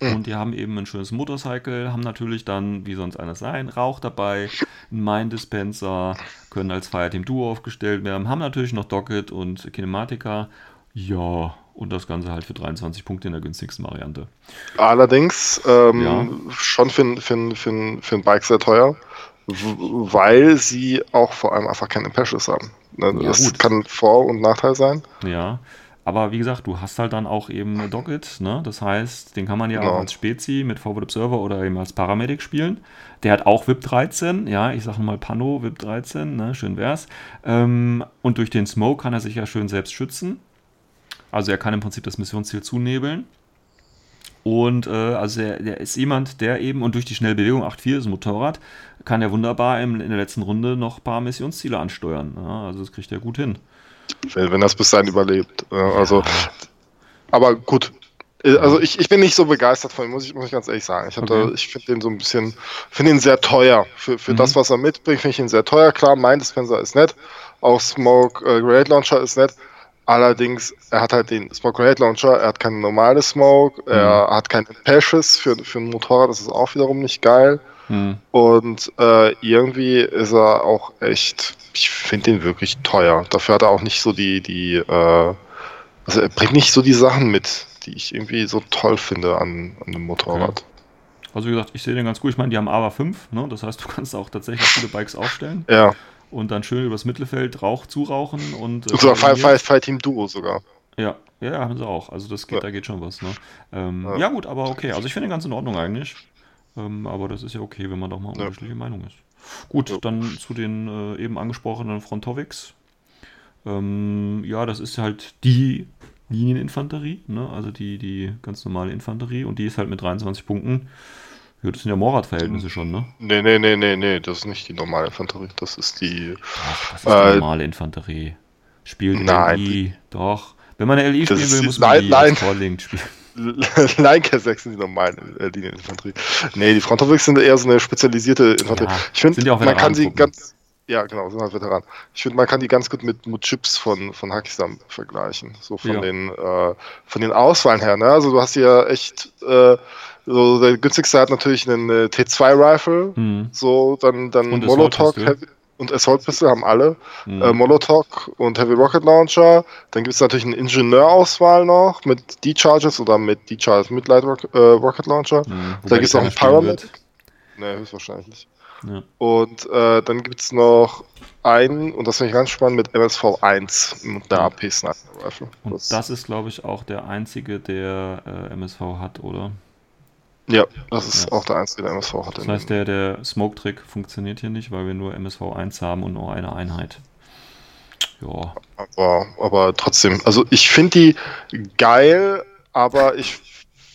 Mhm. Und die haben eben ein schönes Motorcycle, haben natürlich dann, wie sonst eines sein, Rauch dabei, einen Mine-Dispenser, können als Fireteam Duo aufgestellt werden, haben natürlich noch Docket und Kinematica. Ja, und das Ganze halt für 23 Punkte in der günstigsten Variante. Allerdings ähm, Ja. schon für, ein- für, für, für ein Bike sehr teuer, weil sie auch vor allem einfach keine Patches haben. Ne, Ja, das gut. kann Vor- und Nachteil sein. Ja, aber wie gesagt, du hast halt dann auch eben Docket, ne? Das heißt, den kann man ja Genau. auch als Spezi mit Forward Observer oder eben als Paramedic spielen. Der hat auch VIP 13, ja, ich sage mal Pano, VIP 13, ne? Schön wär's. Ähm, und durch den Smoke kann er sich ja schön selbst schützen. Also er kann im Prinzip das Missionsziel zunebeln. Und äh, also der, der ist jemand, der eben, und durch die schnelle Bewegung, 8-4 ist ein Motorrad, kann er wunderbar im, in der letzten Runde noch ein paar Missionsziele ansteuern. Ja, also das kriegt er gut hin. Wenn, das bis dahin überlebt. Ja, also, aber gut. Äh, Also ich, ich bin nicht so begeistert von ihm, muss ich, muss ich ganz ehrlich sagen. Ich, Okay. ich finde den so ein bisschen, finde ihn sehr teuer. Für, für Mhm. das, was er mitbringt, finde ich ihn sehr teuer. Klar, mein Dispenser ist nett. Auch Smoke äh, Grenade Launcher ist nett. Allerdings, er hat halt den Smoke Grenade Launcher, er hat keine normale Smoke, er hat keine Patches für, für ein Motorrad, das ist auch wiederum nicht geil. Hm. Und äh, irgendwie ist er auch echt, ich finde den wirklich teuer. Dafür hat er auch nicht so die, die, äh, also er bringt nicht so die Sachen mit, die ich irgendwie so toll finde an, an dem Motorrad. Also wie gesagt, ich sehe den ganz gut. Ich meine, die haben AVA 5, ne? das heißt, du kannst auch tatsächlich viele Bikes aufstellen Ja, und dann schön übers Mittelfeld Rauch zurauchen und äh, und sogar Fire, kombiniert. Fire, Fire Team Duo sogar. Ja, ja, haben sie auch. Also das geht, Ja. da geht schon was. Ne? Ähm, Ja. ja. gut, aber okay. Also ich finde den ganz in Ordnung eigentlich. Ähm, aber das ist ja okay, wenn man doch mal Ja. unterschiedliche Meinung ist. Gut, Ja. dann zu den äh, eben angesprochenen Frontovics. Ähm, ja, das ist halt die Linieninfanterie, ne? also die, die ganz normale Infanterie und die ist halt mit 23 Punkten. Ja, das sind ja Morat-Verhältnisse schon, ne? Nee, nee, nee, nee, nee, das ist nicht die normale Infanterie, das ist die, Ach, das ist Äh, die normale Infanterie. Spielt nein, LI, doch. Wenn man eine LI spielen will, muss man nein, die nein. spielen. Linecare 6 sind die normalen äh, Linieninfanterie. Nee, die Frontovics sind eher so eine spezialisierte Infanterie. Ja, ich finde, man kann sie ganz, ja genau, sind halt Veteran. Ich finde, man kann die ganz gut mit, mit Chips von, von Hakisam vergleichen. So von Ja. den, äh, von den Auswahlen her, ne? Also du hast hier echt, äh, so der günstigste hat natürlich einen äh, T2-Rifle, Hm. so, dann, dann Und Molotov und Assault Pistol haben alle. Hm. Äh, Molotov und Heavy Rocket Launcher. Dann gibt es natürlich eine Ingenieurauswahl noch mit D-Charges oder mit D-Charges mit Light Rock, äh, Rocket Launcher. Hm. Da gibt es keiner einen Paramedic. wird. Ne, höchstwahrscheinlich nicht. Ja. Und äh, dann gibt es noch einen, und das finde ich ganz spannend, mit MSV 1 mit der. AP Sniper Rifle. Und das, ist, glaube ich, auch der einzige, der äh, MSV hat, oder? ja, das ist Ja. auch der einzige, der MSV hat. Das heißt, der, der Smoke-Trick funktioniert hier nicht, weil wir nur MSV 1 haben und nur eine Einheit. Ja, aber, aber trotzdem, also ich finde die geil, aber ich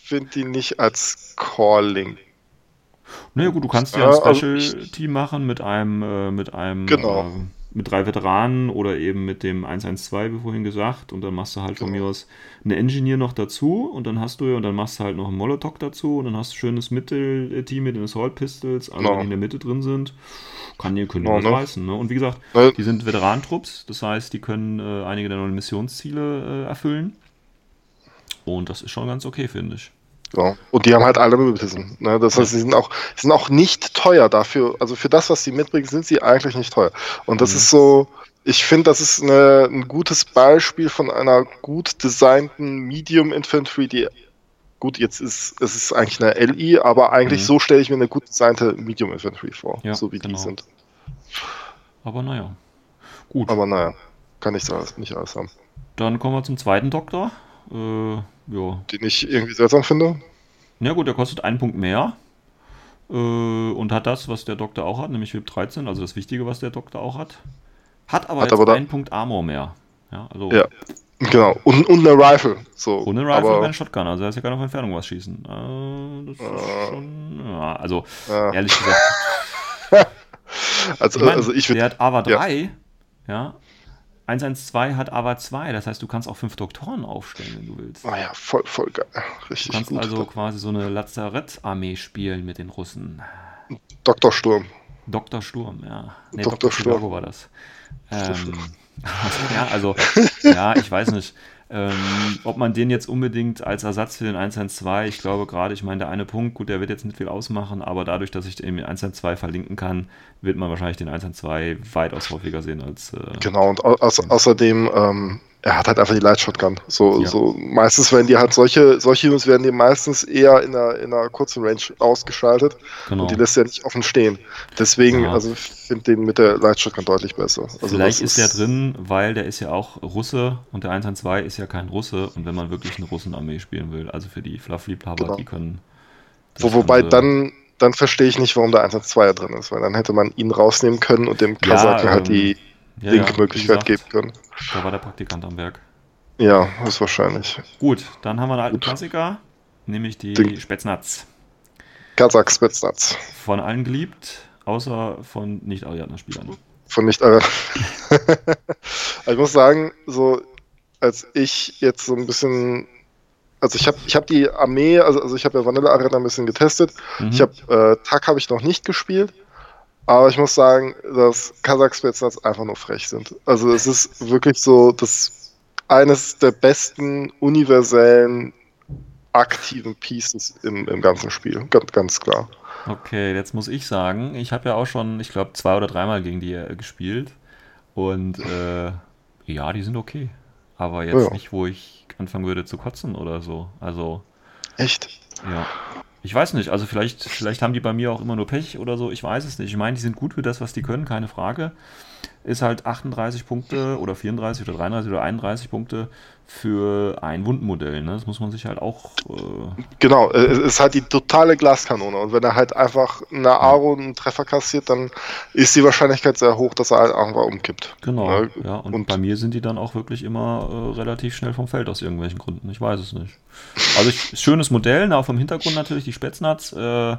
finde die nicht als Calling. Naja gut, du kannst ja Ja, ein also Special-Team machen mit einem, äh, mit einem, Genau. äh, mit drei Veteranen oder eben mit dem 112, wie vorhin gesagt, und dann machst du halt von Genau. mir aus eine Engineer noch dazu und dann hast du und dann machst du halt noch einen Molotov dazu und dann hast du ein schönes Mittelteam mit den Assault Pistols, also Genau. die in der Mitte drin sind. Kann dir können Ja, was ne? reißen, ne? Und wie gesagt, Ne? die sind Veteranentrupps, das heißt, die können äh, einige der neuen Missionsziele äh, erfüllen. Und das ist schon ganz okay, finde ich. Ja. Und die haben halt alle Möbeltissen. Ne? Das heißt, sie sind auch, sind auch nicht teuer dafür. Also für das, was sie mitbringen, sind sie eigentlich nicht teuer. Und das Mhm. ist so, ich finde, das ist eine, ein gutes Beispiel von einer gut designten Medium Infantry, die gut, jetzt ist es ist eigentlich eine LI, aber eigentlich Mhm. so stelle ich mir eine gut designte Medium Infantry vor, Ja, so wie genau. die sind. Aber naja. Gut, Aber naja, kann ich da nicht alles haben. dann kommen wir zum zweiten Doktor. Äh, ja. Den ich irgendwie seltsam finde. Na gut, der kostet einen Punkt mehr. Äh, und hat das, was der Doktor auch hat, nämlich VIP 13, also das Wichtige, was der Doktor auch hat. Hat aber Hat aber einen Punkt Armor mehr. Ja, also Ja. Genau. Und, und eine Rifle. So. ohne Rifle aber, wäre ein Shotgun, also er ist ja gar nicht auf Entfernung was schießen. Äh, das ist schon, ja, also Ja. ehrlich gesagt, also, ich mein, also ich würde. der hat AVA ja. 3, ja. 112 hat AVA 2, das heißt, du kannst auch fünf Doktoren aufstellen, wenn du willst. Oh ja, voll, voll geil. Du Richtig kannst gut. also quasi so eine Lazarett-Armee spielen mit den Russen. Dr. Sturm. Dr. Sturm, ja. Nee, Dr. Dr. Sturm. War das. Ähm, ja, also, ja, ich weiß nicht. Ähm, ob man den jetzt unbedingt als Ersatz für den 112, ich glaube gerade, ich meine, der eine Punkt, gut, der wird jetzt nicht viel ausmachen, aber dadurch, dass ich den 112 verlinken kann, wird man wahrscheinlich den 112 weitaus häufiger sehen als. Äh, Genau, und au au außerdem, ähm, er hat halt einfach die Light Shotgun. So, Ja. so meistens werden die halt solche, solche Units werden die meistens eher in einer, in einer kurzen Range ausgeschaltet genau. und die lässt ja nicht offen stehen. Deswegen, Ja. also ich finde den mit der Light Shotgun deutlich besser. Also Vielleicht das ist der drin, weil der ist ja auch Russe und der 112 ist ja kein Russe und wenn man wirklich eine Russenarmee spielen will, also für die Fluffliebhaber, Genau. die können. Wo, wobei dann, dann verstehe ich nicht, warum der 112 drin ist, weil dann hätte man ihn rausnehmen können und dem Ja, Kasaken halt ähm, die ja, ja, Link-Möglichkeit wie geben können. Da war der Praktikant am Werk. Ja, ist wahrscheinlich. Gut, dann haben wir einen alten Gut. Klassiker, nämlich die Den- Spätznatz. Kazak Spetsnaz. Von allen geliebt, außer von Nicht-Ariadner-Spielern. Von nicht eurer. ich muss sagen, so als ich jetzt so ein bisschen. Also ich habe ich hab die Armee, also, also ich habe ja Vanilla Arena ein bisschen getestet. Mhm. Ich habe äh, Tag habe ich noch nicht gespielt, aber ich muss sagen, dass Spetsnaz einfach nur frech sind. Also es ist wirklich so das eines der besten universellen aktiven Pieces im, im ganzen Spiel, ganz, ganz klar. Okay, jetzt muss ich sagen, ich habe ja auch schon, ich glaube, zwei oder dreimal gegen die äh, gespielt. Und äh, ja, die sind okay. Aber jetzt Ja. nicht, wo ich anfangen würde zu kotzen oder so. Also, Echt? ja. Ich weiß nicht, also vielleicht, vielleicht haben die bei mir auch immer nur Pech oder so, ich weiß es nicht. Ich meine, die sind gut für das, was die können, keine Frage. Ist halt 38 Punkte oder 34 oder 33 oder 31 Punkte für ein Wundenmodell. Ne? Das muss man sich halt auch. Äh, Genau, äh, es ist halt die totale Glaskanone. Und wenn er halt einfach eine Aro einen Treffer kassiert, dann ist die Wahrscheinlichkeit sehr hoch, dass er halt irgendwann umkippt. Genau, Ja, ja. Und, und- bei mir sind die dann auch wirklich immer äh, relativ schnell vom Feld aus irgendwelchen Gründen. Ich weiß es nicht. Also ich, schönes Modell, na, auch vom Hintergrund natürlich die Spätznats, äh,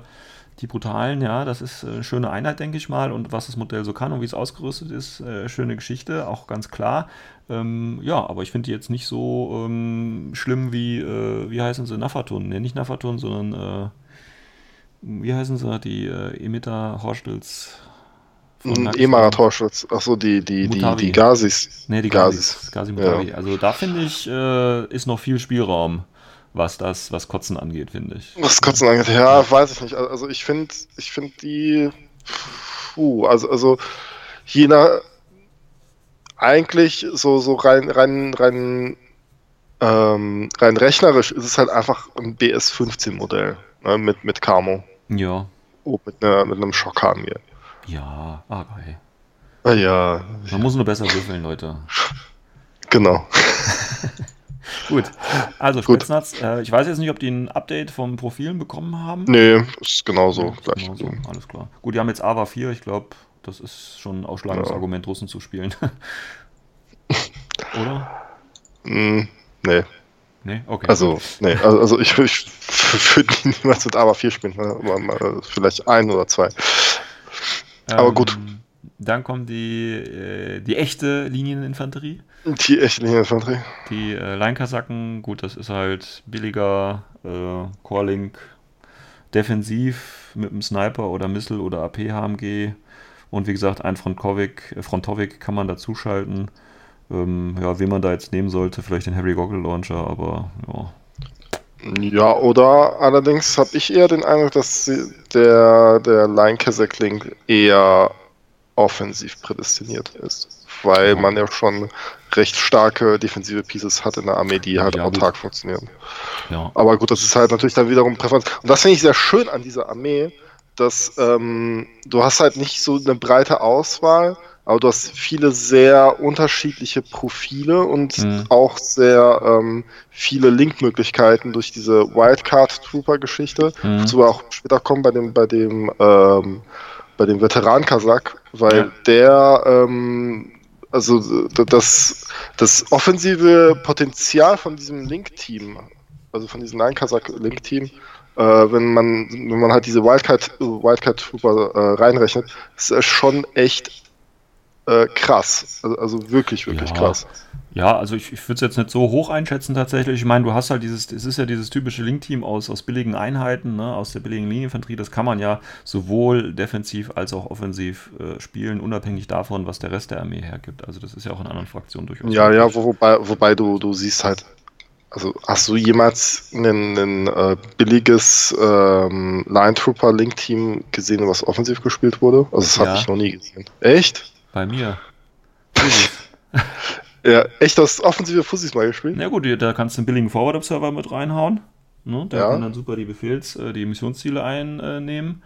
die brutalen, ja, das ist äh, eine schöne Einheit, denke ich mal. Und was das Modell so kann und wie es ausgerüstet ist, äh, schöne Geschichte, auch ganz klar. Ähm, ja, aber ich finde die jetzt nicht so ähm, schlimm wie, äh, wie heißen sie, Nafatun? Ne, nicht Nafatun, sondern äh, wie heißen sie, die äh, Emitter Horstels? Emarat Horschutz, achso, die, die, die, Mutavi. die Gazis. Nee, die Gazis. Gazi Mutavi. Also da finde ich, äh, ist noch viel Spielraum, was das, was Kotzen angeht, finde ich. Was Kotzen angeht, ja, weiß ich nicht. Also ich finde, ich finde die, puh, also, also je nach, eigentlich so, so rein, rein, rein, ähm, rein rechnerisch ist es halt einfach ein BS15-Modell ne, mit, mit Camo. Ja. Oh, mit, einer, mit einem Schockhahn hier. Ja, okay. Ah, Ja, Man muss nur besser würfeln, Leute. genau. Gut. Also Gut. Spätznatz, äh, ich weiß jetzt nicht, ob die ein Update vom Profilen bekommen haben. Nee, ist genauso. Ist genauso, alles klar. Gut, die haben jetzt AVA 4, ich glaube, das ist schon ein ausschlagendes Ja. Argument, Russen zu spielen. Oder? Mm, nee, Nee? Okay. also, nee, also, also ich, ich würde niemals mit AVA 4 spielen, ne, vielleicht ein oder zwei. aber gut. Ähm, Dann kommt die, äh, die echte Linieninfanterie. Die echte Linieninfanterie. Die äh, Leinkasaken, gut, das ist halt billiger äh, Core-Link, defensiv mit einem Sniper oder Missile oder AP-HMG. Und wie gesagt, ein Frontovic, Frontovic kann man dazuschalten. Ähm, ja, wen man da jetzt nehmen sollte, vielleicht den Harry Goggle Launcher, aber ja. Ja, oder allerdings habe ich eher den Eindruck, dass der, der Line Kazakh Link eher offensiv prädestiniert ist. Weil Ja. man ja schon recht starke defensive Pieces hat in der Armee, die halt Ja, autark funktionieren. ja. Aber gut, das ist halt natürlich dann wiederum Präferenz. Und das finde ich sehr schön an dieser Armee, dass ähm, du hast halt nicht so eine breite Auswahl, aber du hast viele sehr unterschiedliche Profile und Mhm. auch sehr ähm, viele Linkmöglichkeiten durch diese Wildcard Trooper Geschichte, Mhm. wozu wir auch später kommen bei dem bei dem ähm, bei dem Veteran Kasach, weil Ja. der ähm, also das, das offensive Potenzial von diesem Link-Team, also von diesem Nine-Kazak-Link-Team, äh, wenn man wenn man halt diese Wildcard Wildcard Trooper äh, reinrechnet, ist schon echt äh, krass. Also, also, wirklich, wirklich ja. krass. Ja, also ich, ich würde es jetzt nicht so hoch einschätzen tatsächlich. Ich meine, du hast halt dieses, es ist ja dieses typische Link-Team aus, aus billigen Einheiten, ne, aus der billigen Linienfanterie. Das kann man ja sowohl defensiv als auch offensiv äh, spielen, unabhängig davon, was der Rest der Armee hergibt. Also das ist ja auch in anderen Fraktionen durchaus. Ja, möglich. ja, wo, wobei, wobei du, du siehst halt, also hast du jemals ein, äh, billiges ähm, Line Trooper Link Team gesehen, was offensiv gespielt wurde? Also das ja. habe ich noch nie gesehen. Echt? Bei mir. ja, echt das offensive Fussis mal gespielt? Na gut, da kannst du einen billigen Forward Observer mit reinhauen. Ne? Der ja. kann dann super die Befehls-, äh, die Missionsziele einnehmen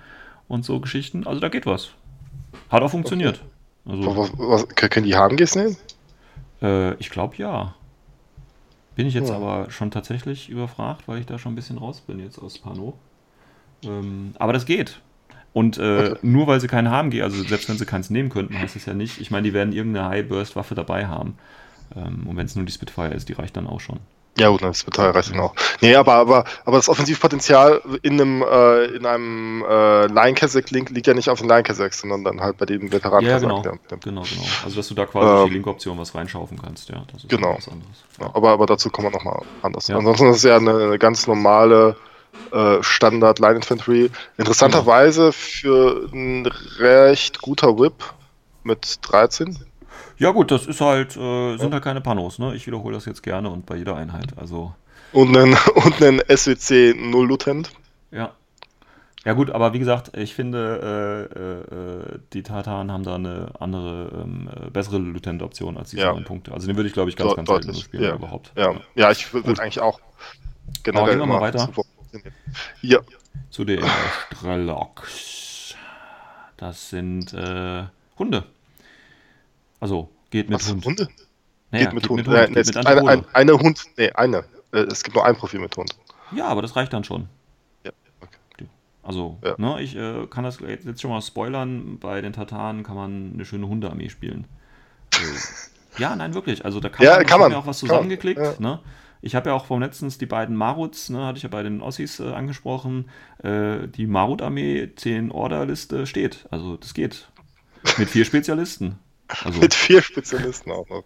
und so Geschichten. Also da geht was. Hat auch funktioniert. Okay. Also, was, was, können die HMGs nehmen? Äh, ich glaube ja. Bin ich jetzt ja. aber schon tatsächlich überfragt, weil ich da schon ein bisschen raus bin jetzt aus Pano. Ähm, aber das geht. Und äh, okay. nur weil sie keinen HMG, also selbst wenn sie keins nehmen könnten, heißt das ja nicht. Ich meine, die werden irgendeine High-Burst-Waffe dabei haben. Ähm, und wenn es nur die Spitfire ist, die reicht dann auch schon. Ja gut, das Spitfire reicht dann auch. Nee, aber, aber, aber das Offensivpotenzial in einem, äh, in einem äh, line link liegt ja nicht auf den line sondern dann halt bei dem Veteranen. Ja, genau. Der, der, genau, genau. Also dass du da quasi ähm, die Link-Option was reinschaufen kannst, ja. Das ist genau. was anderes. Ja, aber, aber dazu kommen wir nochmal anders. Ja. Ansonsten ist es ja eine, eine ganz normale äh, Standard Line Infantry. Interessanterweise für ein recht guter Whip mit 13. Ja gut, das ist halt, äh, sind ja. halt keine Panos, ne? Ich wiederhole das jetzt gerne und bei jeder Einheit. Also. Und einen, und einen SWC 0 Lutent. Ja. Ja gut, aber wie gesagt, ich finde, äh, äh, die Tataren haben da eine andere, ähm, äh, bessere Lutent-Option als diese ja. neun Punkte. Also den würde ich, glaube ich, ganz, ganz selten spielen ja. überhaupt. Ja, ja ich würde eigentlich auch aber gehen wir mal weiter. Super. Ja. Zu den Strelocks. Das sind äh, Hunde. Also, geht mit Was, Hund. Hunde? Naja, geht mit geht Hund. Mit Hund. Nein, geht mit eine, ein, eine Hund. Nee, eine. Äh, es gibt nur ein Profil mit Hund. Ja, aber das reicht dann schon. Ja, okay. Also, ja. Ne, ich äh, kann das jetzt schon mal spoilern. Bei den Tataren kann man eine schöne Hundearmee spielen. Äh, ja, nein, wirklich. Also, da kann ja, man, kann man auch was zusammengeklickt. Ja. Ne? Ich habe ja auch vom letztens die beiden Maruts, ne, hatte ich ja bei den Ossis äh, angesprochen. Äh, die Marut-Armee 10 Order-Liste steht. Also das geht. Mit vier Spezialisten. Also, Mit vier Spezialisten auch noch.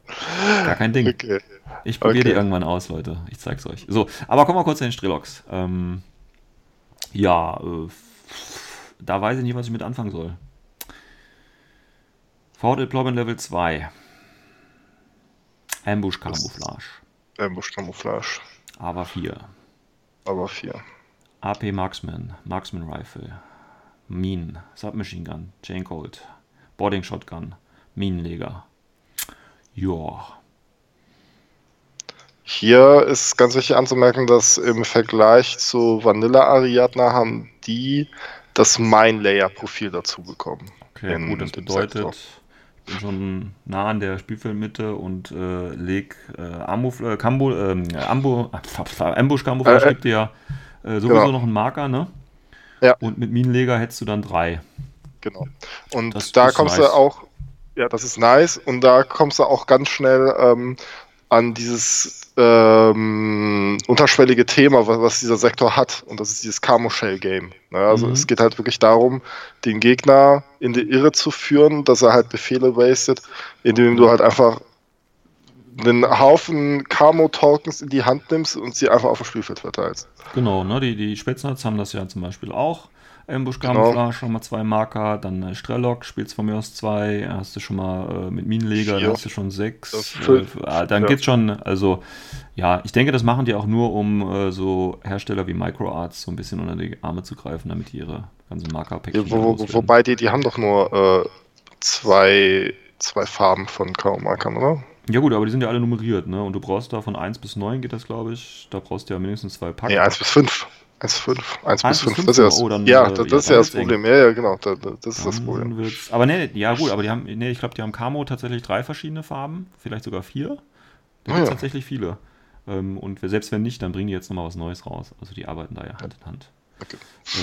Gar kein Ding. Okay. Ich probiere okay. die irgendwann aus, Leute. Ich zeig's euch. So, aber kommen wir kurz zu den Strelocks. Ähm, ja, äh, da weiß ich nicht, was ich mit anfangen soll. Forward Deployment Level 2. Ambush Camouflage. Ambush Camouflage. Aber 4. Aber 4. AP Marksman, Marksman Rifle, Minen, Submachine Gun, Chain Colt, Boarding Shotgun, Minenleger. Joa. Hier ist ganz wichtig anzumerken, dass im Vergleich zu Vanilla Ariadna haben die das Mine Layer Profil dazu bekommen. Okay, gut, das bedeutet, Sektor bin schon nah an der Spielfeldmitte und äh, leg äh, äh, Kambo, ähm, Ambo, Ambush Camouflage äh, gibt dir ja sowieso genau. noch einen Marker, ne? Ja. Und mit Minenleger hättest du dann drei. Genau. Und das da kommst nice. du auch, ja, das ist nice. Und da kommst du auch ganz schnell ähm, an dieses ähm, unterschwellige Thema, was, was, dieser Sektor hat. Und das ist dieses Camo-Shell-Game. Ne? Also mhm. es geht halt wirklich darum, den Gegner in die Irre zu führen, dass er halt Befehle wastet, indem du halt einfach einen Haufen Camo-Tokens in die Hand nimmst und sie einfach auf dem Spielfeld verteilst. Genau, ne? die, die Spätznats haben das ja zum Beispiel auch. Ambush Camouflage, genau. schon mal zwei Marker, dann äh, Strelok, spielst von mir aus zwei, hast du schon mal äh, mit Minenleger, dann hast du schon sechs. Äh, ah, dann ja. geht's schon, also ja, ich denke, das machen die auch nur, um äh, so Hersteller wie MicroArts so ein bisschen unter die Arme zu greifen, damit die ihre ganzen marker ja, wo, Wobei die, die haben doch nur äh, zwei, zwei Farben von K.O.-Markern, oder? Ja gut, aber die sind ja alle nummeriert, ne? Und du brauchst da von 1 bis 9 geht das, glaube ich. Da brauchst du ja mindestens zwei Packen. Nee, 1 bis 5. 1,5. 1 bis 5. Das ist ja das, ja, das, das ist ja das Problem. Ja, ja, genau. Das, das ist das Problem. Aber nee, ja gut, aber die haben, nee, ich glaube, die haben Camo tatsächlich drei verschiedene Farben, vielleicht sogar vier. Da oh, gibt es ja. tatsächlich viele. Ähm, und selbst wenn nicht, dann bringen die jetzt nochmal was Neues raus. Also die arbeiten da ja Hand in Hand. Okay.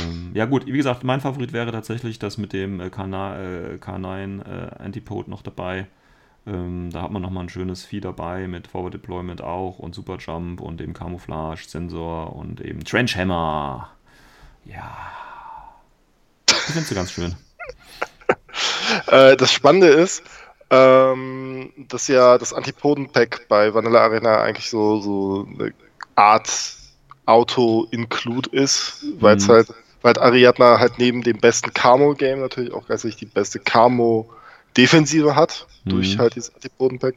Ähm, ja gut, wie gesagt, mein Favorit wäre tatsächlich das mit dem äh, K9 äh, Antipode noch dabei. Ähm, da hat man nochmal ein schönes Vieh dabei mit Forward Deployment auch und Super Jump und eben Camouflage, Sensor und eben Trench Hammer. Ja. Ich finde sie ganz schön. Äh, das Spannende ist, ähm, dass ja das Antipoden-Pack bei Vanilla Arena eigentlich so, so eine Art Auto-Include ist, weil es mhm. halt, weil Ariadna halt neben dem besten Camo-Game natürlich auch gleichzeitig die beste Camo-Defensive hat, mhm. durch halt dieses Antipoden-Pack.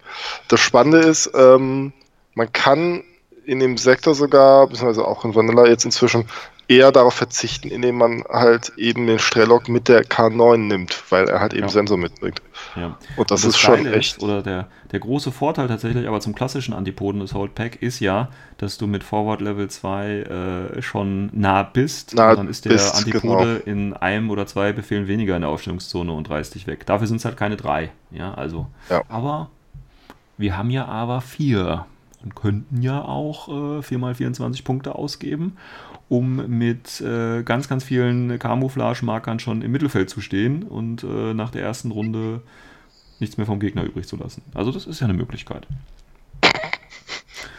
Das Spannende ist, ähm, man kann in dem Sektor sogar, beziehungsweise auch in Vanilla jetzt inzwischen, eher darauf verzichten, indem man halt eben den Strelok mit der K9 nimmt, weil er halt eben ja. Sensor mitbringt. Ja. Und das, Und das ist schon echt. Ist, oder der, der große Vorteil tatsächlich, aber zum klassischen Antipoden des Hold Pack ist ja, dass du mit Forward Level 2 äh, schon nah bist. Nah und dann ist der bist, Antipode genau. in einem oder zwei Befehlen weniger in der Aufstellungszone und reißt dich weg. Dafür sind es halt keine drei. Ja, also. Ja. Aber wir haben ja aber vier und könnten ja auch äh, 4x24 Punkte ausgeben um mit äh, ganz, ganz vielen Camouflage-Markern schon im Mittelfeld zu stehen und äh, nach der ersten Runde nichts mehr vom Gegner übrig zu lassen. Also das ist ja eine Möglichkeit.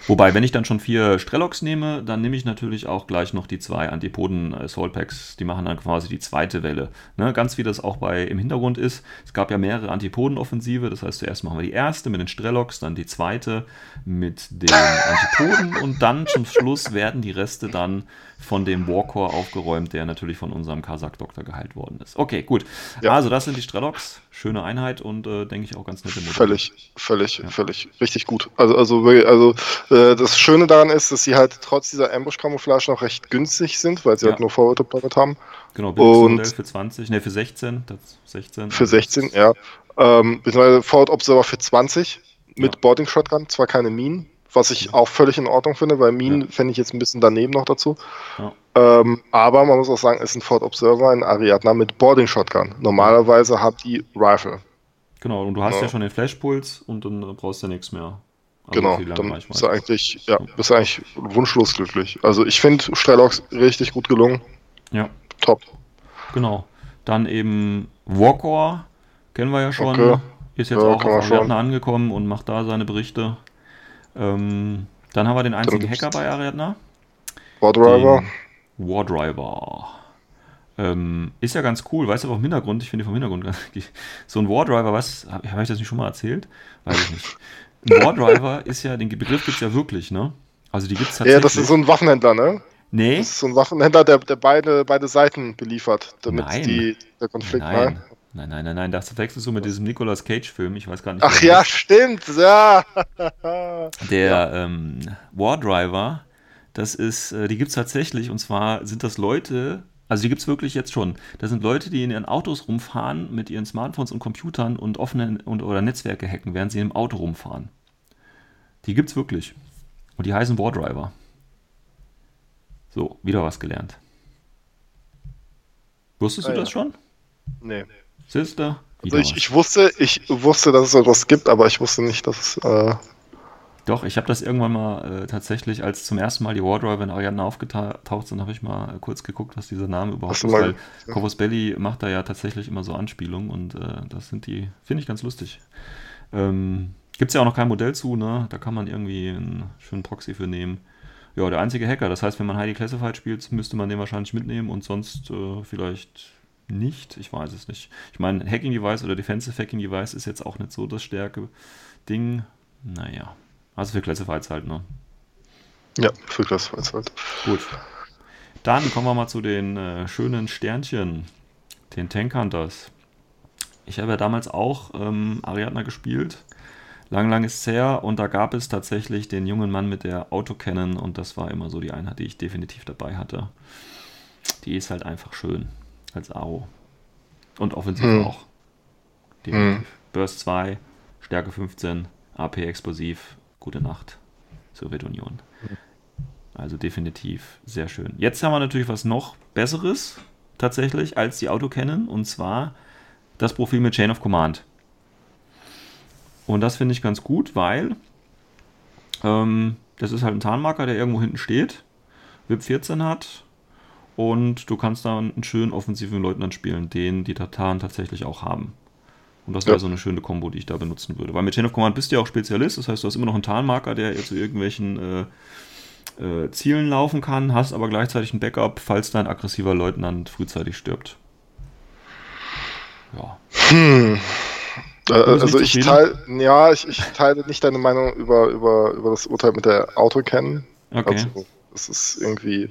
Wobei, wenn ich dann schon vier Strelocks nehme, dann nehme ich natürlich auch gleich noch die zwei Antipoden Soul Packs. Die machen dann quasi die zweite Welle. Ne? Ganz wie das auch bei im Hintergrund ist. Es gab ja mehrere Antipoden-Offensive. Das heißt, zuerst machen wir die erste mit den Strelocks, dann die zweite mit den Antipoden und dann zum Schluss werden die Reste dann von dem Warcore aufgeräumt, der natürlich von unserem Kasach-Doktor geheilt worden ist. Okay, gut. Ja. Also, das sind die Strelocks. Schöne Einheit und äh, denke ich auch ganz nette Modelle. Völlig, völlig, ja. völlig richtig gut. Also, also, also äh, das Schöne daran ist, dass sie halt trotz dieser Ambush-Camouflage noch recht günstig sind, weil sie ja. halt nur Forward Planet haben. Genau, und für 20, ne, für 16. Das 16 für 16, ja. Ähm, beziehungsweise Forward Observer für 20 mit ja. Boarding Shotgun, zwar keine Minen, was ich auch völlig in Ordnung finde, weil Minen ja. fände ich jetzt ein bisschen daneben noch dazu. Ja. Ähm, aber man muss auch sagen, es ist ein Ford Observer in Ariadna mit Boarding Shotgun. Normalerweise hat die Rifle. Genau, und du hast ja, ja schon den Flashpuls und dann brauchst du ja nichts mehr. Also genau, dann bist du eigentlich, ja, bist du eigentlich wunschlos glücklich. Also ich finde Strelocks richtig gut gelungen. Ja. Top. Genau. Dann eben Warcore, kennen wir ja schon. Okay. Ist jetzt ja, auch auf Ariadna angekommen und macht da seine Berichte. Ähm, dann haben wir den einzigen Hacker bei Ariadna. Wardriver. Wardriver. Ähm, ist ja ganz cool, weißt du, im Hintergrund, ich finde vom Hintergrund so ein Wardriver, was, habe hab ich das nicht schon mal erzählt? Weiß ich nicht. Ein Wardriver ist ja, den Begriff gibt es ja wirklich, ne? Also die gibt es tatsächlich. Ja, das ist so ein Waffenhändler, ne? Nee. Das ist so ein Waffenhändler, der, der beide, beide Seiten beliefert, damit nein. Die, der Konflikt nein. Nein, nein, nein, nein, das verwechselst du mit diesem Nicolas Cage-Film, ich weiß gar nicht. Ach ja, ist. stimmt, ja. Der ja. Ähm, War Driver, das ist, äh, die gibt es tatsächlich, und zwar sind das Leute, also die gibt es wirklich jetzt schon. Das sind Leute, die in ihren Autos rumfahren mit ihren Smartphones und Computern und offene und, oder Netzwerke hacken, während sie im Auto rumfahren. Die gibt es wirklich. Und die heißen War Driver. So, wieder was gelernt. Wusstest ah, du das schon? Nee. Sister. Also ich, ich, wusste, ich wusste, dass es etwas gibt, aber ich wusste nicht, dass es. Äh Doch, ich habe das irgendwann mal äh, tatsächlich, als zum ersten Mal die Wardrobe in Ariadne aufgetaucht sind, habe ich mal kurz geguckt, was dieser Name überhaupt ist. Weil ja. Corvus Belli macht da ja tatsächlich immer so Anspielungen und äh, das sind die, finde ich ganz lustig. Ähm, Gibt es ja auch noch kein Modell zu, ne? Da kann man irgendwie einen schönen Proxy für nehmen. Ja, der einzige Hacker. Das heißt, wenn man Heidi Classified spielt, müsste man den wahrscheinlich mitnehmen und sonst äh, vielleicht nicht. Ich weiß es nicht. Ich meine, Hacking Device oder Defensive Hacking Device ist jetzt auch nicht so das stärke Ding. Naja. Also für Classifieds halt, ne? Ja, für Classifieds halt. Gut. Dann kommen wir mal zu den äh, schönen Sternchen, den Tank Hunters. Ich habe ja damals auch ähm, Ariadna gespielt. Lang, lang ist es her und da gab es tatsächlich den jungen Mann mit der Autocannon und das war immer so die Einheit, die ich definitiv dabei hatte. Die ist halt einfach schön als AO. Und offensiv hm. auch. Definitiv. Hm. Burst 2, Stärke 15, AP explosiv, gute Nacht, Sowjetunion. Hm. Also definitiv sehr schön. Jetzt haben wir natürlich was noch Besseres tatsächlich als die Auto kennen und zwar das Profil mit Chain of Command. Und das finde ich ganz gut, weil ähm, das ist halt ein Tarnmarker, der irgendwo hinten steht, WIP 14 hat und du kannst da einen schönen offensiven Leutnant spielen, den die Tataren tatsächlich auch haben. Und das wäre Ja. so eine schöne Kombo, die ich da benutzen würde. Weil mit Chain of Command bist du ja auch Spezialist, das heißt, du hast immer noch einen Tarnmarker, der zu irgendwelchen äh, äh, Zielen laufen kann, hast aber gleichzeitig ein Backup, falls dein aggressiver Leutnant frühzeitig stirbt. Ja. Äh, bist also ich teile, ja, ich, ich teile nicht deine Meinung über, über, über das Urteil mit der Autokennen. Okay. Also, es ist irgendwie,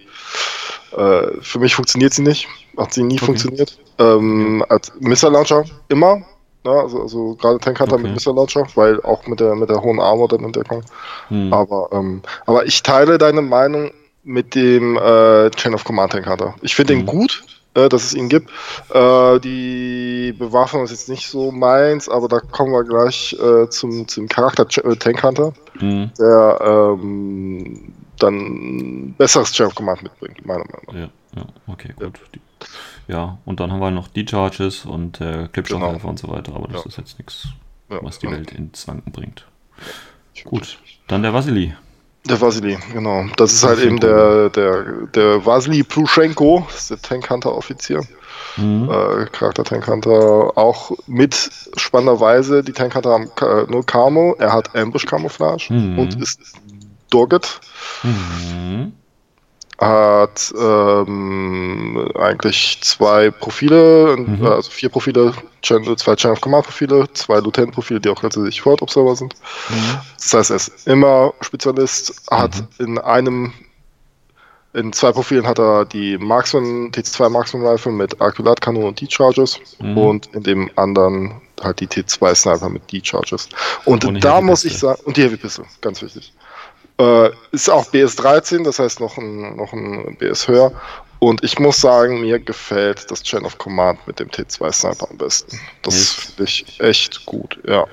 äh, für mich funktioniert sie nicht, hat sie nie Okay. funktioniert. Ähm, als Missile Launcher immer, ja, also, also gerade Tank Hunter Okay. mit Missile Launcher, weil auch mit der, mit der hohen Armor dann in Deckung. Hm. Aber, ähm, aber ich teile deine Meinung mit dem äh, Chain of Command Tank Hunter. Ich finde Mhm. ihn gut, äh, dass es ihn gibt. Äh, die Bewaffnung ist jetzt nicht so meins, aber da kommen wir gleich äh, zum, zum Charakter Ch- äh, Tank Hunter, Hm. der ähm, dann ein besseres of Command mitbringt, meiner Meinung nach. Ja, ja, okay, gut. Die, ja, und dann haben wir noch die Charges und äh, Clipshot-Helfer Genau. und so weiter, aber das Ja. ist jetzt nichts, Ja, was die ja. Welt ins Wanken bringt. Gut, dann der Vasili. Der Vasily, genau. Das ist halt eben der, der, der Vasily Pluschenko, das ist der Tank Hunter Offizier. Mhm. äh, Charakter Tank Hunter auch mit spannenderweise, die Tank Hunter haben äh, nur Camo, er hat Ambush Camouflage Mhm. und ist Dogged, Mhm. hat ähm, eigentlich zwei Profile, Mhm. also vier Profile, zwei Chain of Command Profile, zwei Lieutenant Profile, die auch tatsächlich Forward Observer sind. Mhm. Das heißt, er ist immer Spezialist, hat Mhm. in einem, in zwei Profilen hat er die Marksman, T2 Marksman Rifle mit Arculat-Kanone und D-Charges Mhm. und in dem anderen halt die T2 Sniper mit D-Charges. Und Und da muss ich sagen, und die Heavy Pistol, ganz wichtig. Äh, ist auch BS13, das heißt noch ein, noch ein BS höher. Und ich muss sagen, mir gefällt das Chain of Command mit dem T2 Sniper am besten. Das finde ich echt gut, ja.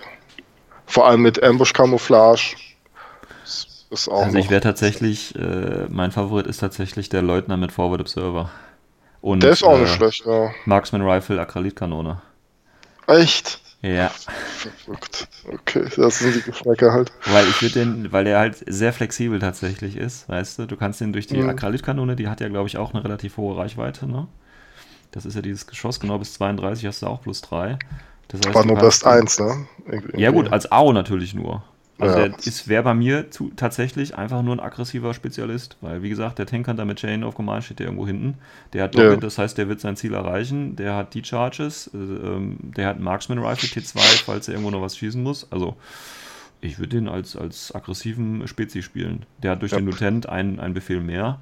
Vor allem mit Ambush Camouflage. Das Ist auch Also ich wäre tatsächlich, äh, mein Favorit ist tatsächlich der Leutnant mit Forward Observer. Und, Der ist auch äh, nicht schlecht, ja. Marksman Rifle, Akralitkanone. Echt? Ja, Verrückt. Okay, das sind die Geschmäcker halt. weil ich würde den, weil der halt sehr flexibel tatsächlich ist, weißt du, du kannst den durch die Mhm. Akralitkanone, die hat ja glaube ich auch eine relativ hohe Reichweite, ne? Das ist ja dieses Geschoss, genau bis 32 hast du auch plus 3. Das heißt, War nur Best den- 1, ne? Irgendwie- Ja gut, als AO natürlich nur. Also Ja. der ist wäre bei mir zu, tatsächlich einfach nur ein aggressiver Spezialist, weil wie gesagt, der Tank Hunter mit Chain of Command steht ja irgendwo hinten. Der hat Ja. Dogged, das heißt, der wird sein Ziel erreichen. Der hat die Charges, äh, ähm, der hat einen Marksman Rifle T2, falls er irgendwo noch was schießen muss. Also ich würde den als, als aggressiven Spezi spielen. Der hat durch Ja. den Lieutenant einen, einen Befehl mehr.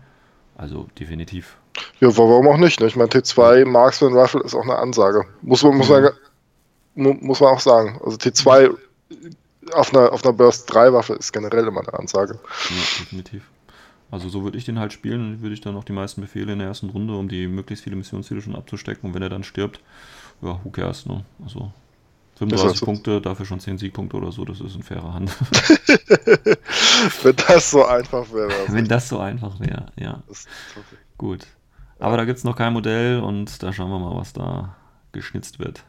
Also definitiv. Ja, warum auch nicht? Ne? Ich meine, T2 Marksman Rifle ist auch eine Ansage. Muss man, muss Mhm. man, mu- muss man auch sagen. Also T2 auf einer, auf einer Burst 3 Waffe ist generell immer eine Ansage. Ja, definitiv. Also so würde ich den halt spielen und würde ich dann noch die meisten Befehle in der ersten Runde, um die möglichst viele Missionsziele schon abzustecken. Und wenn er dann stirbt, ja, who cares, ne? Also 35 Ist das so? Punkte, dafür schon 10 Siegpunkte oder so, das ist ein fairer Hand. Wenn das so einfach wäre. Also wenn das so einfach wäre, ja. Gut. Aber da gibt es noch kein Modell und da schauen wir mal, was da geschnitzt wird.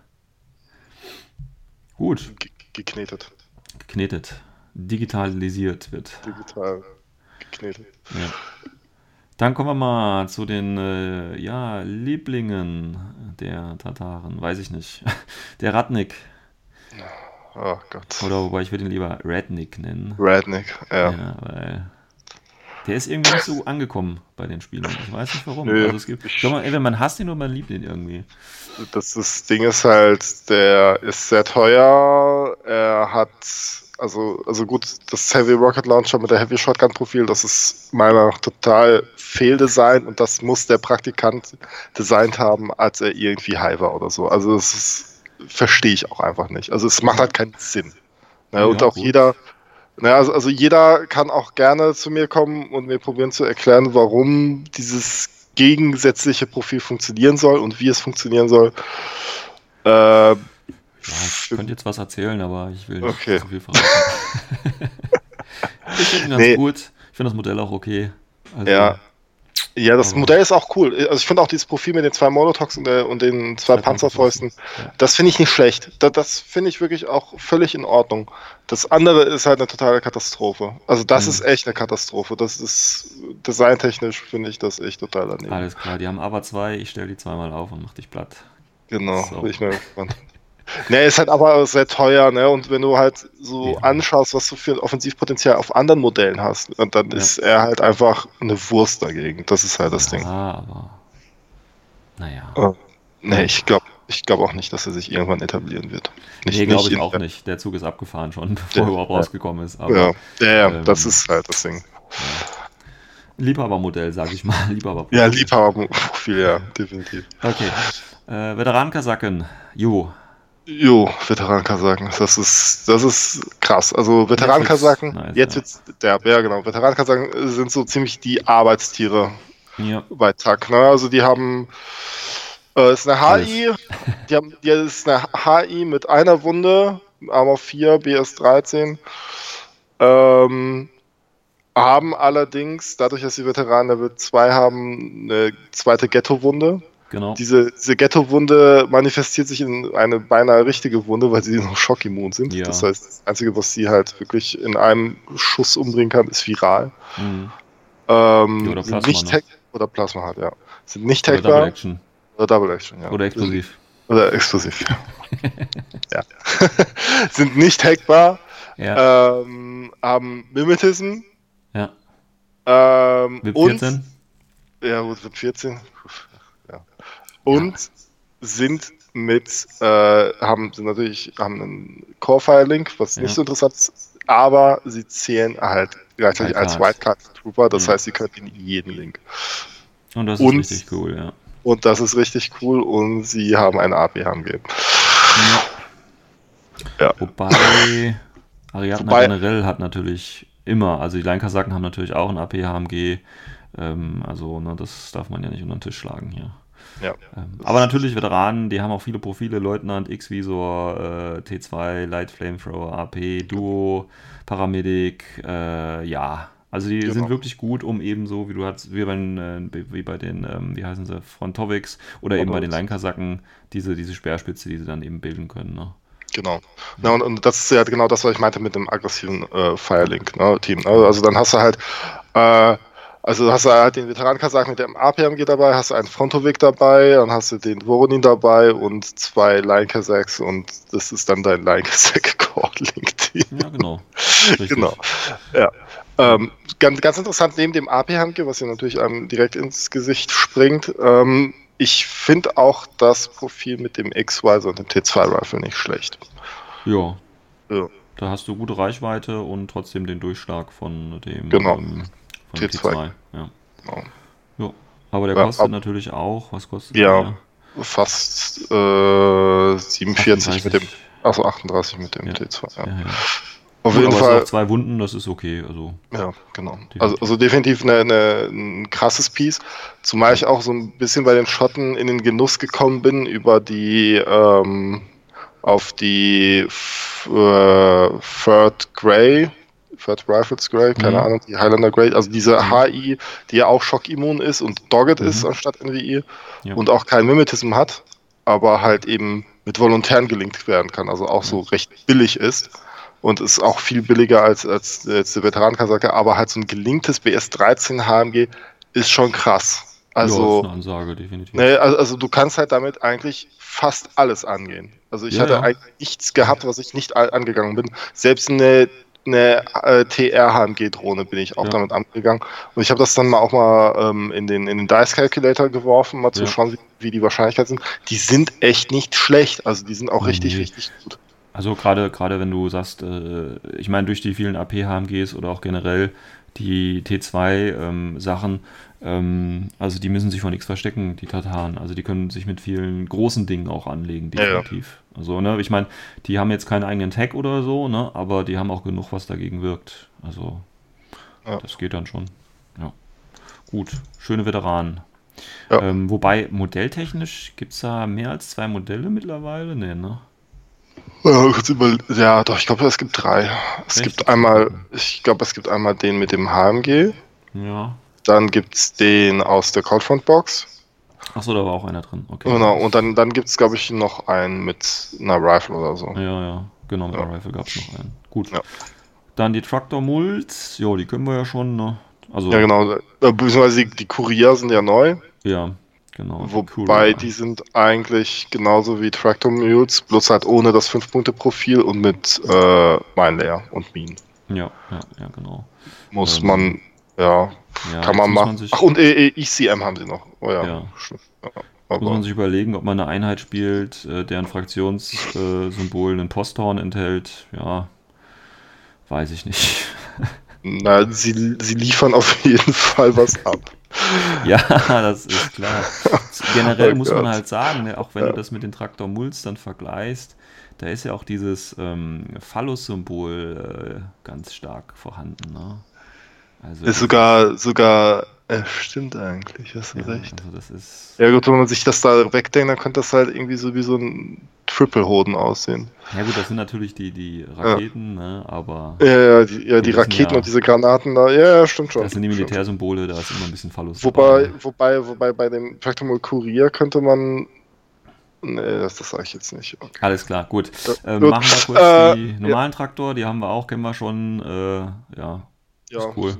Gut, ge- geknetet. Geknetet, digitalisiert wird. Digital geknetet. Ja. Dann kommen wir mal zu den äh, ja, Lieblingen der Tataren. Weiß ich nicht. Der Ratnik. Oh Gott. Oder wobei ich würde ihn lieber Rednick nennen. Redneck, ja. Ja, weil der ist irgendwie nicht so angekommen bei den Spielen. Ich weiß nicht warum. Nö, also es gibt, ich- glaube, entweder man hasst ihn oder man liebt ihn irgendwie. Das, das Ding ist halt, der ist sehr teuer. Er hat, also, also gut, das Heavy Rocket Launcher mit der Heavy Shotgun Profil, das ist meiner Meinung nach total Fehldesign und das muss der Praktikant designt haben, als er irgendwie high war oder so. Also das verstehe ich auch einfach nicht. Also es macht halt keinen Sinn. Ne, Ja, und auch gut. jeder, na, also, also jeder kann auch gerne zu mir kommen und mir probieren zu erklären, warum dieses gegensätzliche Profil funktionieren soll und wie es funktionieren soll. Äh, Ja, ich könnte jetzt was erzählen, aber ich will nicht Okay. zu viel verraten. ich finde ganz Nee. gut. Ich finde das Modell auch okay. Also, ja. Ja, das Modell ist auch cool. Also ich finde auch dieses Profil mit den zwei Molotox und, der, und den zwei Zwei Panzerfäusten, Ja. das finde ich nicht schlecht. Das, das finde ich wirklich auch völlig in Ordnung. Das andere ist halt eine totale Katastrophe. Also das Mhm. ist echt eine Katastrophe. Das ist designtechnisch finde ich das echt total daneben. Alles klar, die haben aber zwei, ich stelle die zweimal auf und mach dich platt. Genau, So. bin ich mal gespannt. Ne, ist halt aber sehr teuer, ne? Und wenn du halt so anschaust, was du für ein Offensivpotenzial auf anderen Modellen hast, und dann Ja. ist er halt einfach eine Wurst dagegen. Das ist halt das Ding. Ja, aber. Naja. Oh. Ne, ich glaube ich glaub auch nicht, dass er sich irgendwann etablieren wird. Nicht, nee, glaube ich auch nicht. Der Zug ist abgefahren schon, bevor Ja. er überhaupt rausgekommen ist. Aber Ja, ähm, das ist halt das Ding. Liebhabermodell, sag ich mal. Liebhaber Ja, Liebhaberprofil, ja, definitiv. Okay. Äh, Veteran-Kasaken. Jo. Jo, Veteran-Kasaken, das ist, das ist krass. Also wird's nice, jetzt ja. wird's derb, ja genau. Veteran-Kasaken sind so ziemlich die Arbeitstiere Ja. bei TAC. Ne? Also die haben, äh, ist eine HI, die haben, die ist eine HI mit einer Wunde, Armor 4, BS 13. Ähm, haben allerdings, dadurch, dass sie Veteranen Level 2 haben, eine zweite Ghetto-Wunde. Genau. Diese, diese Ghetto-Wunde manifestiert sich in eine beinahe richtige Wunde, weil sie noch schockimmun sind. Ja. Das heißt, das Einzige, was sie halt wirklich in einem Schuss umbringen kann, ist viral. Mhm. Ähm, oder Plasma nicht hack oder Plasma hat, ja. Sind nicht Oder Double hackbar Action. oder Double Action, ja. Oder explosiv. Oder explosiv, ja. sind nicht hackbar, Ja. ähm, haben Mimetism ja. ähm, und 14. Ja, gut, wird 14. Ja. Und sind mit, äh, haben sind natürlich, haben einen Core-File-Link, was Ja. nicht so interessant ist, aber sie zählen halt gleichzeitig als Wildcard. Wildcard-Trooper, das Mhm. heißt, sie können in jeden Link. Und das Und- ist richtig cool, ja. Und das ist richtig cool und sie haben eine AP-HMG. Ja. Wobei Ariadne Wobei- generell hat natürlich immer, also die Leinkasaken haben natürlich auch ein AP-HMG. Ähm, also, ne, das darf man ja nicht unter den Tisch schlagen hier. Ja. Ähm, aber natürlich Veteranen, die haben auch viele Profile, Leutnant, X-Visor, äh, T2, Light Flamethrower, AP, Duo, Paramedic, äh, ja. Also die Genau. sind wirklich gut, um eben so, wie du hast, wie bei den, äh, wie bei den ähm, wie heißen sie, Frontovics oder eben bei den Frontovics. Leinkasaken, diese, diese Speerspitze, die sie dann eben bilden können. Ne? Genau. Ja, und, und das ist ja genau das, was ich meinte mit dem aggressiven äh, Firelink-Team. Ne? Also dann hast du halt, äh, also hast du halt den Veteran-Kasach mit dem APMG dabei, hast du einen Frontovic dabei, dann hast du den Voronin dabei und zwei Line-Kasachs und das ist dann dein Line-Kasach-Core-Link-Team. Ja, genau. Richtig. Genau. Ja. Ähm, ganz, ganz interessant, neben dem AP-Handke, was ja natürlich einem direkt ins Gesicht springt, ähm, ich finde auch das Profil mit dem X-Wiser und dem T2-Rifle nicht schlecht. Ja. Ja. Da hast du gute Reichweite und trotzdem den Durchschlag von dem, Genau. ähm, von dem T2. T2. Ja. Genau. ja. Aber der Ja, kostet ab- natürlich auch, was kostet Ja, der? fast äh, 47 mit dem, 38. achso 38 mit dem Ja. T2. Ja. Ja, ja. Auf Gut, jeden Fall, zwei Wunden, das ist okay. Also, ja, genau. Definitiv. Also, also definitiv eine, eine, ein krasses Piece, zumal ich auch so ein bisschen bei den Schotten in den Genuss gekommen bin über die ähm, auf die äh, Third Grey, Third Rifles Grey, keine Mhm. Ahnung, die Highlander Grey, also diese HI, die ja auch schockimmun ist und dogged Mhm. ist anstatt NVI Ja. und auch kein Mimetism hat, aber halt eben mit Volontären gelinkt werden kann, also auch so recht billig ist und ist auch viel billiger als, als, als der Veteranenkasacke, aber halt so ein gelinktes BS-13 HMG ist schon krass. ja, Also, eine Ansage, definitiv. ne, also, also du kannst halt damit eigentlich fast alles angehen. Also ich Ja, hatte ja. eigentlich nichts gehabt, was ich nicht angegangen bin. Selbst eine, eine äh, TR-HMG-Drohne bin ich auch Ja. damit angegangen. Und ich habe das dann mal auch mal ähm, in, den, in den Dice Calculator geworfen, mal zu Ja. schauen, wie, wie die Wahrscheinlichkeiten sind. Die sind echt nicht schlecht. Also die sind auch richtig, Nee. richtig gut. Also gerade gerade wenn du sagst, äh, ich meine durch die vielen AP-HMGs oder auch generell die T2-Sachen, ähm, also die müssen sich vor nichts verstecken, die Tataren. Also die können sich mit vielen großen Dingen auch anlegen, Ja, ja. definitiv. Also, ne, ich meine, die haben jetzt keinen eigenen Tag oder so, ne, aber die haben auch genug, was dagegen wirkt. Also Ja. das geht dann schon. Ja. Gut, schöne Veteranen. Ja. Ähm, wobei modelltechnisch gibt es da mehr als zwei Modelle mittlerweile? Nee, ne? Ja, doch, ich glaube, es gibt drei. Es Echt? gibt einmal, ich glaube, es gibt einmal den mit dem HMG, Ja. dann gibt es den aus der Coldfront Box. Achso, da war auch einer drin. Okay. Genau, und dann, dann gibt es, glaube ich, noch einen mit einer Rifle oder so. Ja, ja, genau, mit Ja. der Rifle gab es noch einen. Gut. Ja. Dann die Tractor Mults, jo, die können wir ja schon, ne? Also, Ja, genau. Beziehungsweise die, die Kurier sind ja neu. ja, genau. Wobei die sind eigentlich genauso wie Tractor Mules, bloß halt ohne das 5-Punkte-Profil und mit äh, Minelayer und Minen. Ja, ja, ja, genau. Muss Ähm, man, ja, Ja, kann man machen. Ach, und äh, äh, ECM haben sie noch. Oh ja. Ja. ja. Muss man sich überlegen, ob man eine Einheit spielt, äh, deren Fraktionssymbol einen Posthorn enthält. Ja, weiß ich nicht. na, sie, sie liefern auf jeden Fall was ab. ja, das ist klar. Generell Oh muss man Gott. halt sagen, ne, auch wenn Ja. du das mit den Traktor Mulz dann vergleichst, da ist ja auch dieses ähm, Phallus-Symbol äh, ganz stark vorhanden. Ne? Also, Ist sogar, sogar, äh, stimmt eigentlich, hast du ja, recht. also das ist. Ja gut, wenn man sich das da wegdenkt, dann könnte das halt irgendwie so wie so ein Triple-Hoden aussehen. Ja gut, das sind natürlich die, die Raketen, ne? aber Ja, ja, die, ja, die Raketen ja- und diese Granaten da, ja, ja, stimmt schon. das sind die. Militärsymbole, da ist immer ein bisschen Phallus. Wobei, dabei. wobei, wobei bei dem Tractor Courier könnte man. Nee, das, das sage ich jetzt nicht. Okay. Alles klar, gut. Ja, Ähm, gut. machen wir kurz Äh, die normalen Traktor, die haben wir auch, kennen wir schon. Äh, ja, Ja, Ist cool.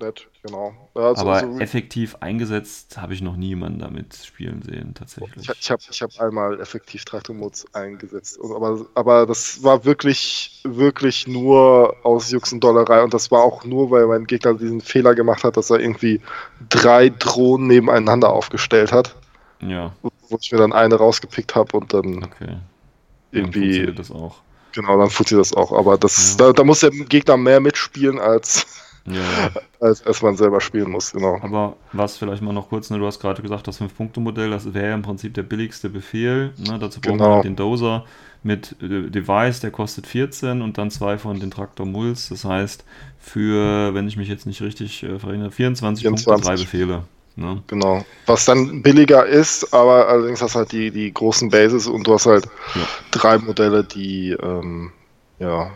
Nett, genau. Also, aber so, effektiv eingesetzt habe ich noch niemanden damit spielen sehen, tatsächlich. ich, ich habe ich hab einmal effektiv Traktor-Mods eingesetzt. Aber, aber das war wirklich, wirklich nur aus Jux und Dollerei. Und das war auch nur, weil mein Gegner diesen Fehler gemacht hat, dass er irgendwie drei Drohnen nebeneinander aufgestellt hat. Ja, Wo ich mir dann eine rausgepickt habe und dann okay. Dann irgendwie. funktioniert das auch. Genau, dann funktioniert das auch. Aber das, Ja. da, da muss der Gegner mehr mitspielen, als, Ja, als, als man selber spielen muss, genau. Aber was vielleicht mal noch kurz, ne, du hast gerade gesagt, das 5-Punkte-Modell, das wäre ja im Prinzip der billigste Befehl. Ne? Dazu brauchen wir Genau. halt den Dozer mit äh, Device, der kostet 14 und dann zwei von den Traktor Mulls. Das heißt, für, wenn ich mich jetzt nicht richtig äh, verhindere, 24, Punkte, 24. drei Befehle. Ne? Genau. Was dann billiger ist, aber allerdings hast du halt die, die großen Bases und du hast halt Ja. drei Modelle, die ähm, ja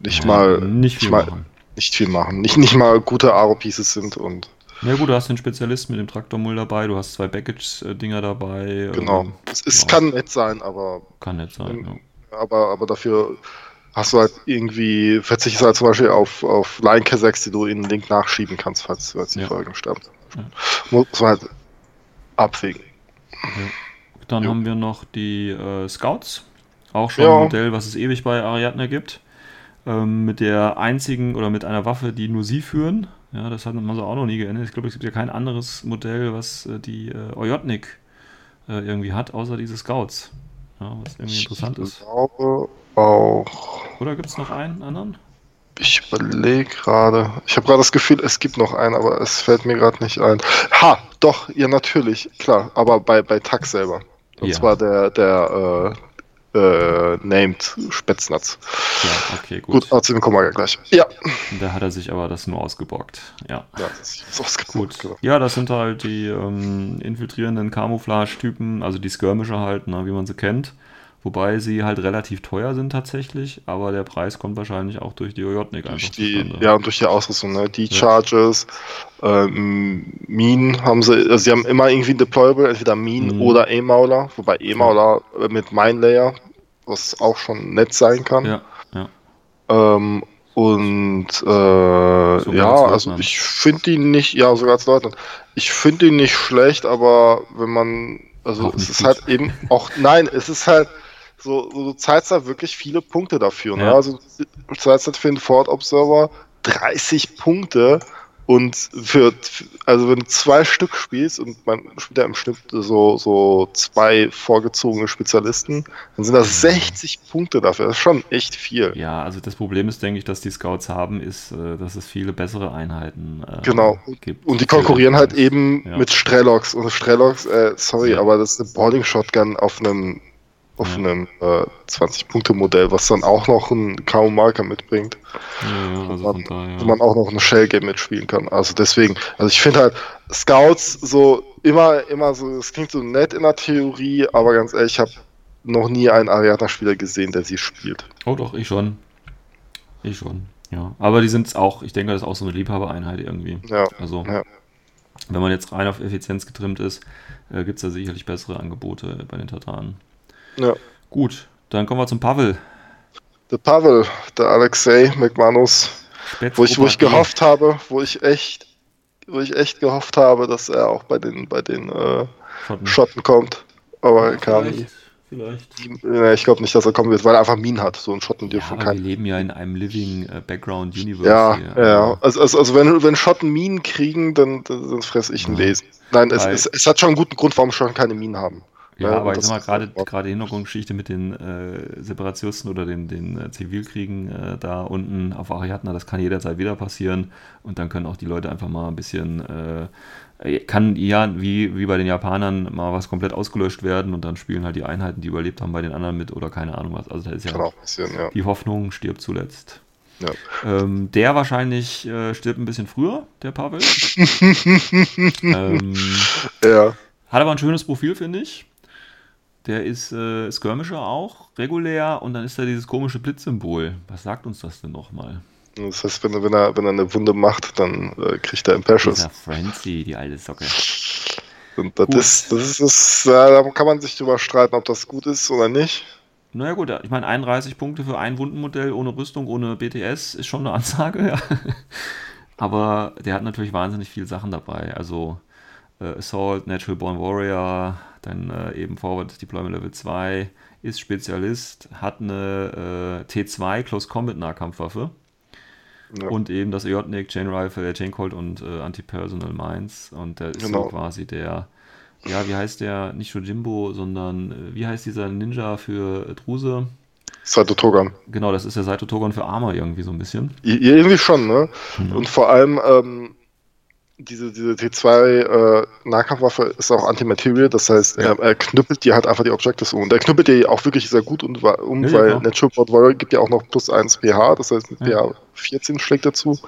nicht Ja, mal nicht viel mal, machen. Nicht viel machen. Nicht, nicht mal gute Aro-Pieces sind und Ja gut, du hast den Spezialisten mit dem Traktormull dabei, du hast zwei Package-Dinger dabei. genau. ähm, Es, es ja. kann nett sein, aber, Kann nett sein, ja. aber, aber dafür hast du halt irgendwie, verzichtest halt zum Beispiel auf, auf Line K6, die du in den Link nachschieben kannst, falls, falls die Ja. Folgen sterben. Ja. Muss man halt abwägen. Dann Jo. haben wir noch die äh, Scouts. Auch schon ein Modell, was es ewig bei Ariadne gibt. Ähm, mit der einzigen oder mit einer Waffe, die nur sie führen. Ja, das hat man so auch noch nie geändert. Ich glaube, es gibt ja kein anderes Modell, was äh, die äh, Oyotnik äh, irgendwie hat, außer diese Scouts. Ja, was irgendwie interessant ich ist. glaube auch. Oder gibt es noch einen anderen? Ich überlege gerade. Ich habe gerade das Gefühl, es gibt noch einen, aber es fällt mir gerade nicht ein. Ha, doch, ja, natürlich, klar, aber bei, bei TAC selber. Und Ja. zwar der, der äh, äh, Named Spätznatz. Ja, okay, gut. Gut, aber zu dem kommen wir ja gleich. Ja, Da hat er sich aber das nur ausgeborgt. Ja. ja das ist ausgebucht. Gut. Genau. Ja, das sind halt die ähm, infiltrierenden Camouflage-Typen, also die Skirmisher halt, ne, wie man sie kennt. Wobei sie halt relativ teuer sind tatsächlich, aber der Preis kommt wahrscheinlich auch durch die Ojotnik einfach Durch die, zustande. ja, und durch die Ausrüstung, ne? Die Ja. Charges, ähm, Minen haben sie, also sie haben immer irgendwie ein Deployable, entweder Minen Mhm. oder E-Mauler, wobei E-Mauler äh, mit Mine Layer, was auch schon nett sein kann. Ja, ja. Ähm, und äh, ja, als also ich finde die nicht, ja, sogar als Leutnant. Ich finde die nicht schlecht, aber wenn man, also es ist gut. halt eben auch, nein, es ist halt so, so du zahlst da wirklich viele Punkte dafür. Ne? Ja. Also du zahlst halt für den Ford Observer 30 Punkte und für, also wenn du zwei Stück spielst und man spielt ja im Schnitt so, so zwei vorgezogene Spezialisten, dann sind das 60 Punkte dafür. Das ist schon echt viel. ja, also das Problem ist, denke ich, dass die Scouts haben, ist, äh, dass es viele bessere Einheiten äh, Genau. gibt. Und die konkurrieren halt eben Ja. mit Strelocks. Und Strelocks, äh, sorry, Ja. aber das ist eine Boarding Shotgun auf einem auf Ja. einem äh, 20-Punkte-Modell, was dann auch noch einen KO-Marker mitbringt, Ja, ja, also man, daher. wo man auch noch eine Shell-Game mitspielen kann. Also deswegen, also ich finde halt Scouts so immer, immer so, es klingt so nett in der Theorie, aber ganz ehrlich, ich habe noch nie einen Ariadna-Spieler gesehen, der sie spielt. Oh doch, ich schon. Ich schon, ja. Aber die sind auch, ich denke, das ist auch so eine Liebhabereinheit irgendwie. Ja, Also, ja. wenn man jetzt rein auf Effizienz getrimmt ist, äh, gibt es da sicherlich bessere Angebote bei den Tatanen. Ja. Gut, dann kommen wir zum Pavel. Der Pavel, der Alexei McManus, Spätz wo ich, wo ich gehofft habe, wo ich echt, wo ich echt gehofft habe, dass er auch bei den, bei den äh, Schotten, Schotten kommt. Aber ja, kam. Vielleicht. Ja, ich glaube nicht, dass er kommen wird, weil er einfach Minen hat. So ein Schotten dürfen ja, kein. Wir leben ja in einem Living uh, Background Universe. Ja, hier. ja. Also, also, also wenn, wenn Schotten Minen kriegen, dann, dann fresse ich ein Wesen. Nein, es, es, es, hat schon einen guten Grund, warum Schotten keine Minen haben. Ja, ja aber ich sag mal, gerade gerade Hintergrundgeschichte mit den äh, Separatisten oder den, den äh, Zivilkriegen äh, da unten auf Ariadna, das kann jederzeit wieder passieren und dann können auch die Leute einfach mal ein bisschen äh, äh, kann ja, wie, wie bei den Japanern, mal was komplett ausgelöscht werden und dann spielen halt die Einheiten, die überlebt haben, bei den anderen mit oder keine Ahnung was. Also da ist ja, ja. die Hoffnung stirbt zuletzt. Ja. Ähm, der wahrscheinlich äh, stirbt ein bisschen früher, der Pavel. ähm, ja. Hat aber ein schönes Profil, finde ich. Der ist äh, Skirmisher auch, regulär, und dann ist da dieses komische Blitzsymbol. Was sagt uns das denn nochmal? Das heißt, wenn, wenn, er, wenn er eine Wunde macht, dann äh, kriegt er Impassions. Dieser Frenzy, die alte Socke. Und das ist, das ist, das, ja, da kann man sich drüber streiten, ob das gut ist oder nicht. Naja gut, ich meine 31 Punkte für ein Wundenmodell ohne Rüstung, ohne BTS ist schon eine Ansage, ja. Aber der hat natürlich wahnsinnig viele Sachen dabei. Also äh, Assault, Natural Born Warrior, dann äh, eben Forward Deployment Level 2, ist Spezialist, hat eine äh, T2 Close Combat Nahkampfwaffe. Ja. Und eben das Jotnik, Chain Rifle, Chain Colt und äh, Anti-Personal Mines. Und der ist genau. so quasi der, ja, wie heißt der, nicht Shojimbo, sondern äh, wie heißt dieser Ninja für Druse? Saito Togan. Genau, das ist der Saito Togan für Armor irgendwie so ein bisschen. irgendwie schon, ne? Mhm. Und vor allem, ähm, diese, diese T2 äh, Nahkampfwaffe ist auch Anti-Material, das heißt, ja. er, er, knüppelt dir halt einfach die Objectives um. Und er knüppelt dir auch wirklich sehr gut um, um ja, weil ja, Natural Board Warrior gibt ja auch noch plus 1 pH, das heißt mit pH 14 schlägt dazu.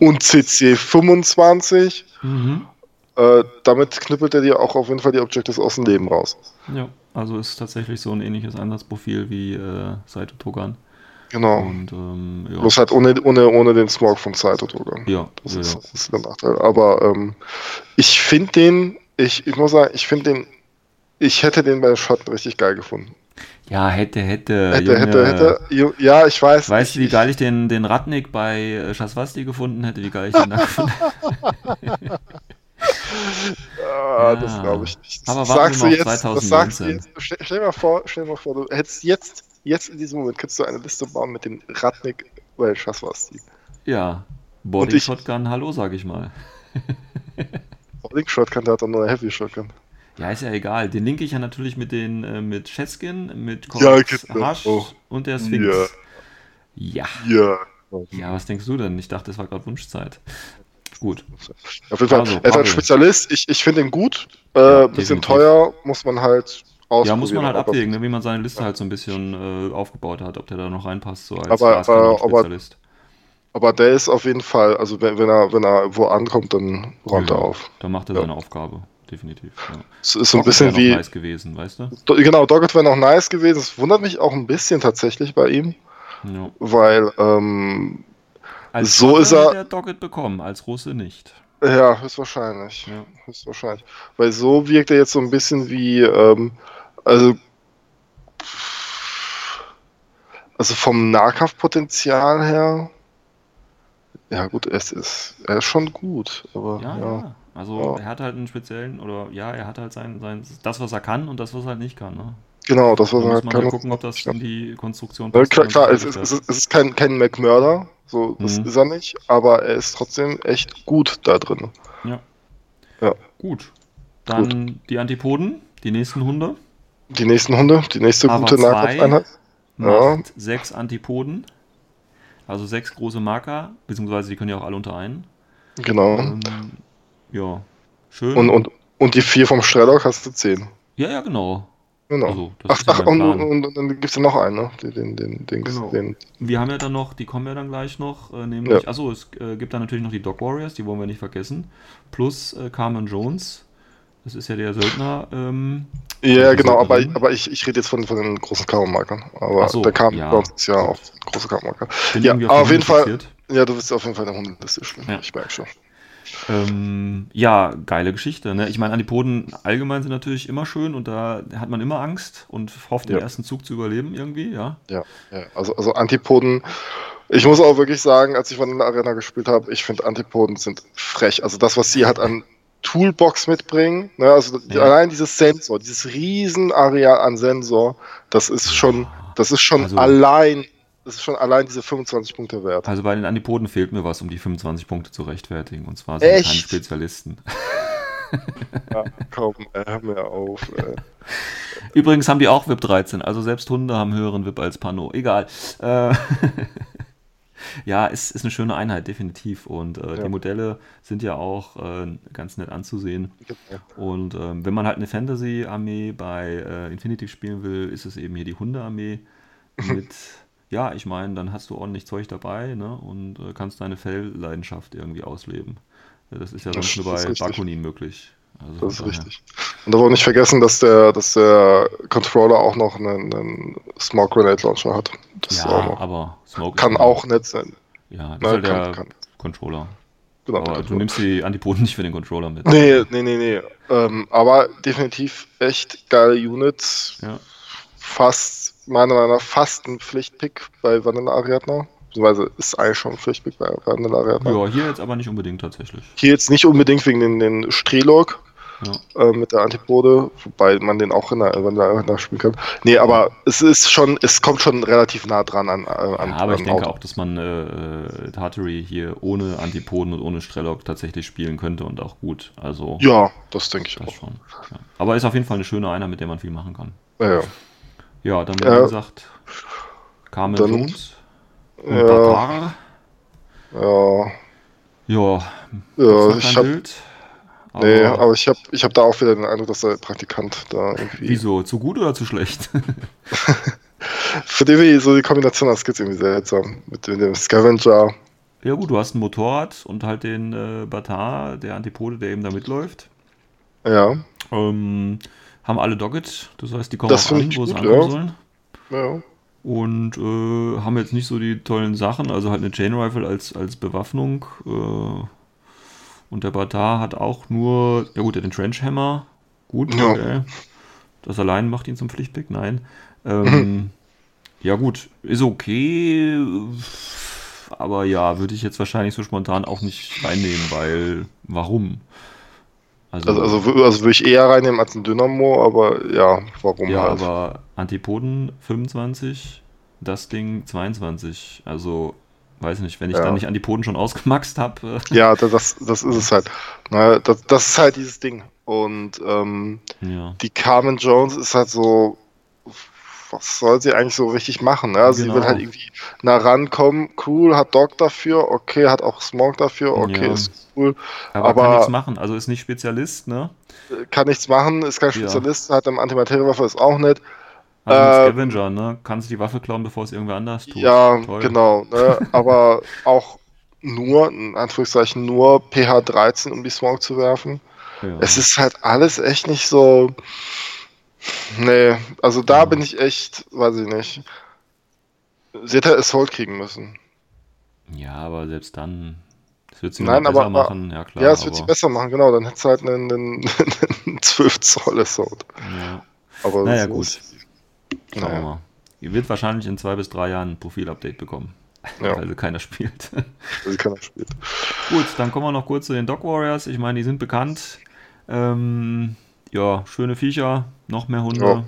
Und CC 25. Mhm. Äh, damit knüppelt er dir auch auf jeden Fall die Objectives aus dem Leben raus. Ja, also ist tatsächlich so ein ähnliches Einsatzprofil wie äh, Saito Togan. Genau. Und, ähm, ja. Bloß halt ohne, ohne, ohne den Smog von Zeitdruckern. Ja. Das, ja, ist, das ist der Nachteil. Aber ähm, ich finde den, ich, ich muss sagen, ich finde den, ich hätte den bei Schotten richtig geil gefunden. Ja, hätte, hätte. Hätte, Junge, hätte, hätte. Ja, ich weiß. Weißt du, wie geil ich den, den Ratnik bei äh, Schaswasti gefunden hätte, wie geil ich den da gefunden hätte? ah, ja. Das glaube ich nicht. Das Aber sagst du jetzt, 2019. Das sagst du jetzt, stell, stell, mal vor, stell mal vor, du hättest jetzt jetzt in diesem Moment kannst du eine Liste bauen mit den Radnik Welsh Haswasti. Ja, Body Shotgun, hallo, sag ich mal. Body Shotgun, der hat doch nur eine Heavy Shotgun. Ja, ist ja egal. Den linke ich ja natürlich mit den äh, mit Cheskin, mit Cox ja, Hasch oh. und der Sphinx. Ja. Ja. Ja, was denkst du denn? Ich dachte, es war gerade Wunschzeit. Gut. Auf jeden Fall, also, er ist ein Spezialist. Ich, ich finde ihn gut. Äh, ja, bisschen teuer, muss man halt ja, muss man halt abwägen, ne, wie man seine Liste halt so ein bisschen äh, aufgebaut hat, ob der da noch reinpasst, so als aber, äh, aber, aber der ist auf jeden Fall, also wenn, wenn er, wenn er wo ankommt, dann räumt ja, er auf. Dann macht er ja. seine Aufgabe, definitiv. Ja. Es ist so ein bisschen wie. nice gewesen, weißt du? Genau, Doggett wäre noch nice gewesen. Es wundert mich auch ein bisschen tatsächlich bei ihm. Ja. Weil, ähm, als so ist er. der Doggett bekommen, als Russe nicht. Ja, höchstwahrscheinlich. Ja. Höchstwahrscheinlich. Weil so wirkt er jetzt so ein bisschen wie, ähm, also, also vom Nahkampfpotenzial her, ja gut, es ist, er ist schon gut, aber ja. ja. Also ja. er hat halt einen speziellen, oder ja, er hat halt sein, sein, das, was er kann und das, was er halt nicht kann. Ne? Genau, das, er halt kann. Mal gucken, ob das in die Konstruktion passt. Klar, klar es, ist, es, ist, es ist kein, kein McMurder, so, das mhm. ist er nicht, aber er ist trotzdem echt gut da drin. Ja. Ja. Gut. Dann gut. die Antipoden, die nächsten Hunde. Die nächsten Hunde, die nächste Aber gute Nahkampfeinheit. Ja. Sechs Antipoden, also sechs große Marker, beziehungsweise die können ja auch alle unter einen. Genau. Ähm, ja, schön. Und, und, und die vier vom Strelok hast du zehn. Ja, ja, genau. Genau. Also, ach, ach ja und, und, und, dann gibt es ja noch einen, ne? Den, den, den, genau. den, Wir haben ja dann noch, die kommen ja dann gleich noch, äh, nämlich, ja. achso, es äh, gibt dann natürlich noch die Dog Warriors, die wollen wir nicht vergessen, plus äh, Carmen Jones, das ist ja der Söldner. Ähm, ja, genau, aber, aber ich, ich rede jetzt von, von den großen Kammermarkern. Aber so, der kam ja. bei uns ja auch große Kammermarker. Ja, auf, auf jeden Fall. Ja, du bist auf jeden Fall der Hundeliste. Ja. Ich merke schon. Ähm, ja, geile Geschichte. Ne? Ich meine, Antipoden allgemein sind natürlich immer schön und da hat man immer Angst und hofft, den ja. ersten Zug zu überleben irgendwie, ja. Ja, ja. Also, also Antipoden, ich muss auch wirklich sagen, als ich von der Arena gespielt habe, ich finde Antipoden sind frech. Also das, was sie hat an Toolbox mitbringen. Ne? Also Ja. allein dieses Sensor, dieses Riesenareal an Sensor, das ist schon, das ist schon Also- allein, das ist schon allein diese 25 Punkte wert. Also bei den Antipoden fehlt mir was, um die 25 Punkte zu rechtfertigen. Und zwar sind die Echt? keine Spezialisten. Ja, komm, äh, hör mir auf. Äh. Übrigens haben die auch VIP 13, also selbst Hunde haben höheren VIP als Pano. Egal. Äh, ja, es ist eine schöne Einheit, definitiv. Und äh, Ja. die Modelle sind ja auch äh, ganz nett anzusehen. Genau. Und ähm, wenn man halt eine Fantasy-Armee bei äh, Infinity spielen will, ist es eben hier die Hunde-Armee mit, ja, ich meine, dann hast du ordentlich Zeug dabei ne? und äh, kannst deine Fellleidenschaft irgendwie ausleben. Äh, Das ist ja Das- sonst nur bei. Bakunin möglich. Also Das ist daher- richtig. Und aber auch nicht vergessen, dass der, dass der Controller auch noch einen, einen Smoke Grenade Launcher hat. Das auch Ja, aber Smoke Kann auch nett sein. Ja, das Na, ist halt kann- der kann. Controller. Genau, Aber du nimmst die Antipoden nicht für den Controller mit. Nee, nee, nee, nee. Ähm, aber definitiv echt geile Units. Ja. Fast, meiner Meinung nach, fast ein Pflichtpick bei Vanilla Ariadna. Beziehungsweise ist eigentlich schon ein Pflichtpick bei Vanilla Ariadna. ja, hier jetzt aber nicht unbedingt tatsächlich. Hier jetzt nicht unbedingt wegen den, den Strelog Ja. äh, mit der Antipode, wobei man den auch in der Vanilla Ariadna spielen kann. Nee, aber es ist schon, es kommt schon relativ nah dran an, äh, an Ja, aber ich an denke Auto. auch, dass man äh, äh, Tartary hier ohne Antipoden und ohne Strelok tatsächlich spielen könnte und auch gut. Also Ja, das denke ich das auch. schon. Ja. Aber ist auf jeden Fall eine schöne Einheit, mit der man viel machen kann. Ja, ja. Ja, dann wie Ja. gesagt, Carmel Dann- Jones und Ja. Batar. ja. Ja, Ja, ich kein hab, Bild. nee, aber ich habe ich hab da auch wieder den Eindruck, dass der Praktikant da irgendwie. Wieso? Zu gut oder zu schlecht? Für den wie so die Kombination das Skits irgendwie seltsam. Mit dem, dem Scavenger. ja gut, du hast ein Motorrad und halt den äh, Batar, der Antipode, der eben da mitläuft. Ja, Ähm, haben alle Dogged, das heißt, die kommen Das auch an, wo sie gut, ankommen ja. sollen. ja. Und äh, haben jetzt nicht so die tollen Sachen, also halt eine Chain Rifle als, als Bewaffnung. Äh, und der Batar hat auch nur, ja gut, den Trench Hammer. Gut, Ja. okay. Das allein macht ihn zum Pflichtpick, nein. Ähm, ja gut, ist okay. Aber ja, würde ich jetzt wahrscheinlich so spontan auch nicht reinnehmen, weil warum? Also, also, wür- also würde ich eher reinnehmen als ein Dynamo, aber ja, warum Ja, halt? aber Antipoden 25, das Ding 22. Also, weiß nicht, wenn ich Ja. dann nicht Antipoden schon ausgemaxt habe. Ja, das, das, ist es halt. Na, das, das ist halt dieses Ding. Und ähm, Äh, ja. die Carmen Jones ist halt so, was soll sie eigentlich so richtig machen? Ne? Also Genau. sie will halt irgendwie nah rankommen. Cool, hat Doc dafür, okay, hat auch Smog dafür, okay, Ja. ist cool. Aber, kann Aber- nichts machen. Also ist nicht Spezialist, ne? Kann nichts machen, ist kein Ja. Spezialist, hat eine Antimateriewaffe, ist auch nett. Also ein Ähm, Scavenger, ne? Kannst die Waffe klauen, bevor es irgendwer anders tut. Ja, Toll. genau. Ne? Aber auch nur, in Anführungszeichen, nur PH13, um die Smog zu werfen. Ja. Es ist halt alles echt nicht so. Nee, also da bin ich echt, weiß ich nicht. Sie hätte Assault kriegen müssen. ja, aber selbst dann. Das wird sie Nein, besser aber- machen, ja klar. ja, es wird aber, sie besser machen, genau. Dann hätte es halt einen, einen, einen 12 Zoll Assault. Ja. Aber Naja, gut. ist- Schauen wir Naja. mal. Ihr wird wahrscheinlich in zwei bis drei Jahren ein Profil-Update bekommen. Ja. Weil keiner spielt. Sie kann auch spielen. Gut, dann kommen wir noch kurz zu den Dog Warriors. Ich meine, die sind bekannt. Ähm, ja, schöne Viecher, noch mehr Hunde.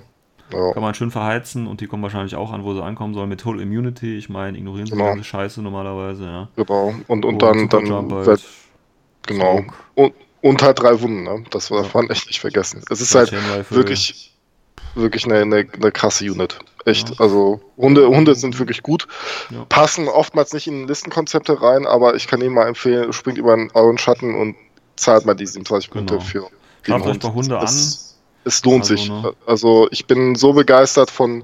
Ja. Kann man schön verheizen und die kommen wahrscheinlich auch an, wo sie ankommen sollen mit Hull Immunity. Ich meine, ignorieren sie Genau. ganze Scheiße normalerweise, ja. Genau. Und, und dann, dann Superjump halt, genau. Und, und halt drei Wunden, ne? Das darf man echt nicht vergessen. Es ist halt wirklich, wirklich eine, eine, eine krasse Unit. Echt. Ja. Also Hunde, Hunde sind wirklich gut. Ja. Passen oftmals nicht in Listenkonzepte rein, aber ich kann Ihnen mal empfehlen, springt über einen euren Schatten und zahlt mal die 27 Punkte Genau. für Schaut euch bei Hunde es, Es lohnt Also, sich. ne? Also ich bin so begeistert von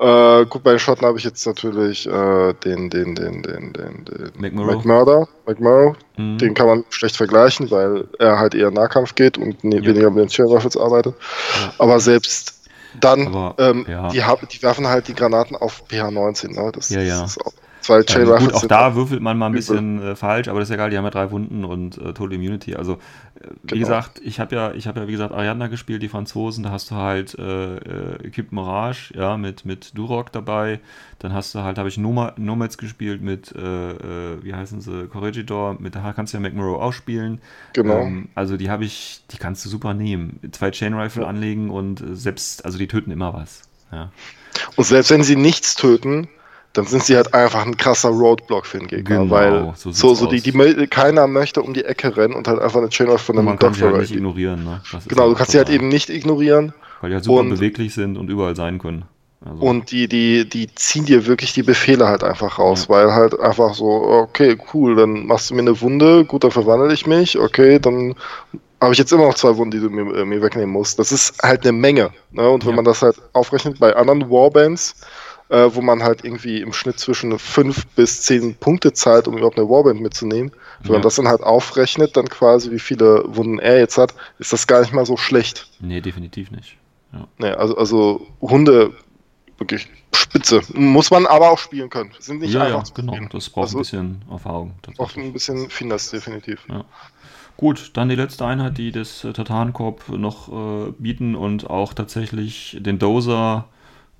äh, gut, bei den Schotten habe ich jetzt natürlich äh, den, den, den, den, den, den McMurrow. McMurdo. McMurrow. Mhm. Den kann man schlecht vergleichen, weil er halt eher Nahkampf geht und ne, Ja. weniger mit den Chair Rifles arbeitet. Ja. Aber selbst dann, Aber, ähm, ja. die, die werfen halt die Granaten auf PH19. Ne? Das, Ja, ja. ist auch, Zwei ähm, Gut, auch da würfelt man mal ein bisschen äh, falsch, aber das ist egal, die haben ja drei Wunden und äh, Total Immunity. Also, äh, wie genau. gesagt, ich habe ja, ich habe ja, wie gesagt, Ariadna gespielt, die Franzosen, da hast du halt äh, äh Equipe Mirage, ja, mit, mit Durok dabei. Dann hast du halt, habe ich Nomads gespielt mit, äh, äh, wie heißen sie, Corregidor, mit da kannst du ja McMurrow auch spielen. Genau. Ähm, also die habe ich, die kannst du super nehmen. Zwei Chain Rifle ja. anlegen und selbst, also die töten immer was. Ja. Und selbst wenn sie nichts töten, dann sind sie halt einfach ein krasser Roadblock für den Gegner, genau, weil so, so, so die, die, keiner möchte um die Ecke rennen und halt einfach eine Chain of von einem Man kann sie halt nicht ignorieren, ne? Genau, du kannst sie halt eben nicht ignorieren. Weil die halt super und, beweglich sind und überall sein können. Also. Und die, die, die ziehen dir wirklich die Befehle halt einfach raus, ja. weil halt einfach so, okay, cool, dann machst du mir eine Wunde, gut, dann verwandle ich mich, okay, dann habe ich jetzt immer noch zwei Wunden, die du mir, äh, mir wegnehmen musst. Das ist halt eine Menge. Ne? Und wenn ja. man das halt aufrechnet bei anderen Warbands, äh, wo man halt irgendwie im Schnitt zwischen fünf bis zehn Punkte zahlt, um überhaupt eine Warband mitzunehmen. Wenn ja. man das dann halt aufrechnet, dann quasi wie viele Wunden er jetzt hat, ist das gar nicht mal so schlecht. Nee, definitiv nicht. Ja. Nee, also, also Hunde wirklich spitze. Muss man aber auch spielen können. Sind nicht ja, einfach ja, genau. Spielen. Das braucht also, ein bisschen Erfahrung. Auch ein bisschen Finesse, definitiv. Ja. Gut, dann die letzte Einheit, die das äh, Tartankorb noch äh, bieten und auch tatsächlich den Dozer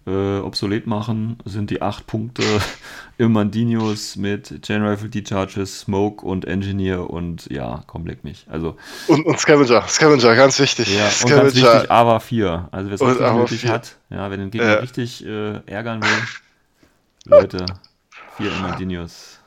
äh, obsolet machen, sind die acht Punkte im Mandinius mit Chain Rifle Decharges, Smoke und Engineer und ja, komm, leck mich. Also, und, und Scavenger, Scavenger, ganz wichtig. Ja, Scavenger. und ganz wichtig, AVA 4. Also wer es richtig nötig 4. hat, ja, wenn den Gegner ja. richtig äh, ärgern will, Leute, 4 im Mandinius.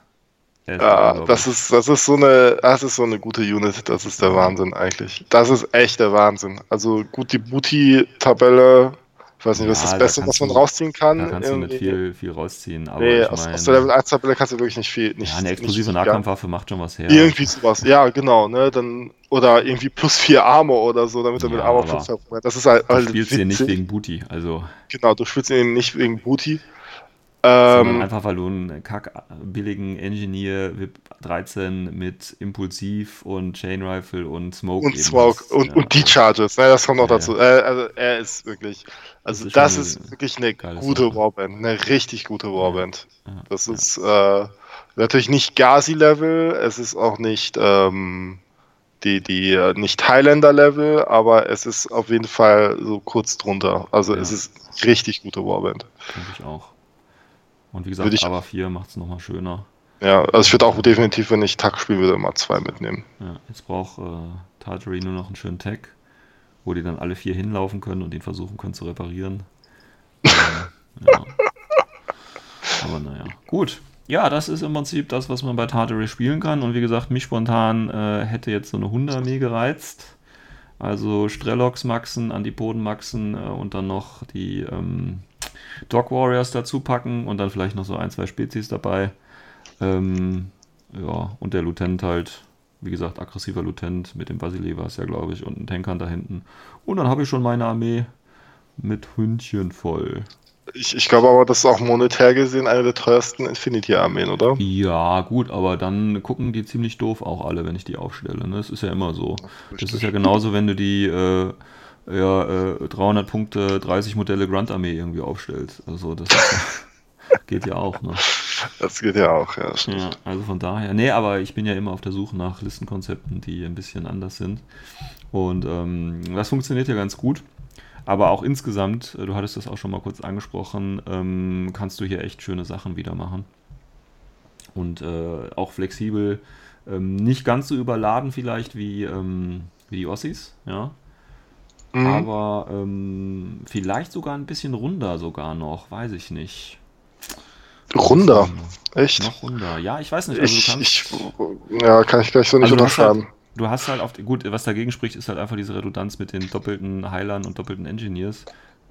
Ja, das ist, das ist so eine, das ist so eine gute Unit, das ist der Wahnsinn eigentlich. Das ist echt der Wahnsinn. Also gut, die Booty-Tabelle ich weiß nicht, was ja, das Beste, da was man du, rausziehen kann. Da kannst irgendwie. du nicht viel, viel rausziehen. Aber nee, aus, mein, aus, der Level 1 Tabelle kannst du wirklich nicht viel. Nicht, ja, eine exklusive Nahkampfwaffe macht schon was her. Irgendwie sowas, ja, genau. Ne, dann, oder irgendwie plus 4 Armor oder so, damit er ja, mit Armor 5 hat. Das ist halt. Du halt spielst ihn nicht wegen Booty. Also. Genau, du spielst ihn nicht wegen Booty. Ähm, einfach weil du einen kack billigen Engineer VIP 13 mit Impulsiv und Chain Rifle und Smoke und Smoke und, ja, und die Charges, ne, das kommt noch ja, dazu. Ja. Äh, also er ist wirklich, also das ist, das ist wirklich eine gute Sache. Warband, eine richtig gute Warband. das ist äh, natürlich nicht Gazi-Level, es ist auch nicht ähm, die, die äh, nicht Highlander-Level, aber es ist auf jeden Fall so kurz drunter. Also es ist richtig gute Warband. Finde ich auch. Und wie gesagt, aber 4 macht es nochmal schöner. Ja, also ich würde auch definitiv, wenn ich Tag spielen würde, mal zwei mitnehmen. Ja, jetzt braucht äh, Tartary nur noch einen schönen Tag, wo die dann alle vier hinlaufen können und ihn versuchen können zu reparieren. ähm, ja. Aber naja, gut. Ja, das ist im Prinzip das, was man bei Tartary spielen kann. Und wie gesagt, mich spontan äh, hätte jetzt so eine 100 gereizt. Also Strelocks Maxen, Antipoden Maxen äh, und dann noch die ähm, Dog Warriors dazu packen und dann vielleicht noch so ein, zwei Spezies dabei. Ähm, ja, und der Lutent halt, wie gesagt, aggressiver Lutent mit dem Basile war es ja, glaube ich, und ein Tankern da hinten. Und dann habe ich schon meine Armee mit Hündchen voll. Ich, ich glaube aber, das ist auch monetär gesehen eine der teuersten Infinity-Armeen, oder? Ja, gut, aber dann gucken die ziemlich doof auch alle, wenn ich die aufstelle. Ne? Das ist ja immer so. Richtig. Das ist ja genauso, wenn du die äh, ja, äh, 300 Punkte, 30 Modelle Grand Armee irgendwie aufstellt. Also das geht ja auch, ne? Das geht ja auch, ja, ja. Also von daher, nee, aber ich bin ja immer auf der Suche nach Listenkonzepten, die ein bisschen anders sind. Und ähm, das funktioniert ja ganz gut. Aber auch insgesamt, äh, du hattest das auch schon mal kurz angesprochen, ähm, kannst du hier echt schöne Sachen wieder machen. Und äh, auch flexibel, ähm, nicht ganz so überladen vielleicht wie, ähm, wie die Ossis, ja. Mhm. Aber ähm, vielleicht sogar ein bisschen runder sogar noch, weiß ich nicht. Runder? Echt? Noch runder. Ja, ich weiß nicht. Also ich, ich, ja, kann ich gleich so nicht also unterschreiben. Halt, du hast halt auf, gut, was dagegen spricht, ist halt einfach diese Redundanz mit den doppelten Heilern und doppelten Engineers.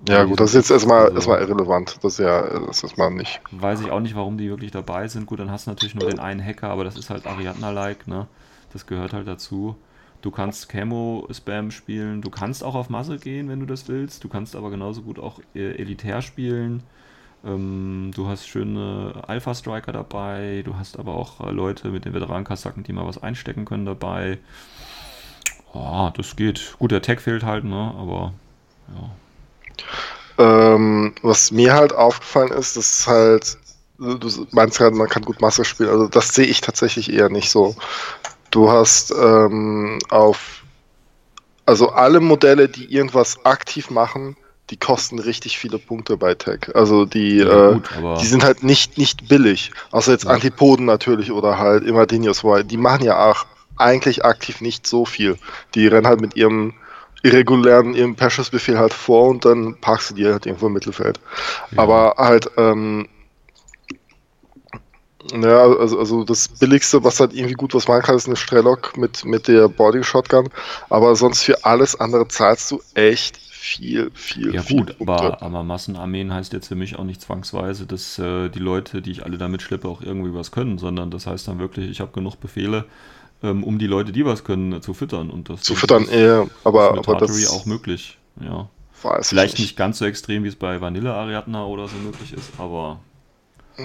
Ja, gut, das ist jetzt erstmal, also, erstmal irrelevant. Das ist ja, das ist mal nicht. Weiß ich auch nicht, warum die wirklich dabei sind. Gut, dann hast du natürlich nur den einen Hacker, aber das ist halt Ariadna-like, ne? Das gehört halt dazu. Du kannst Camo-Spam spielen, du kannst auch auf Masse gehen, wenn du das willst. Du kannst aber genauso gut auch äh, elitär spielen. Ähm, du hast schöne Alpha-Striker dabei, du hast aber auch äh, Leute mit den Veteranenkasaken, die mal was einstecken können dabei. Oh, das geht. Gut, der Tag fehlt halt, ne? Aber ja. Ähm, was mir halt aufgefallen ist, dass halt du meinst gerade, man kann gut Masse spielen. Also das sehe ich tatsächlich eher nicht so. Du hast ähm, auf, also alle Modelle, die irgendwas aktiv machen, die kosten richtig viele Punkte bei Tech. Also die, ja, gut, äh, die sind halt nicht, nicht billig. Außer jetzt ja. Antipoden natürlich oder halt Immerdinius, weil die machen ja auch eigentlich aktiv nicht so viel. Die rennen halt mit ihrem irregulären, ihrem Precious-Befehl halt vor und dann parkst du die halt irgendwo im Mittelfeld. Ja. Aber halt, ähm, ja, also, also das billigste, was halt irgendwie gut was machen kann, ist eine Strelok mit, mit der Boarding Shotgun. Aber sonst für alles andere zahlst du echt viel, viel. Ja viel gut, aber, aber Massenarmeen heißt jetzt für mich auch nicht zwangsweise, dass äh, die Leute, die ich alle da mitschleppe, auch irgendwie was können, sondern das heißt dann wirklich, ich habe genug Befehle, ähm, um die Leute, die was können, äh, zu füttern. Und das zu füttern, ja, aber, ist aber das auch möglich. Ja. Vielleicht nicht. nicht ganz so extrem, wie es bei Vanille Ariadna oder so möglich ist, aber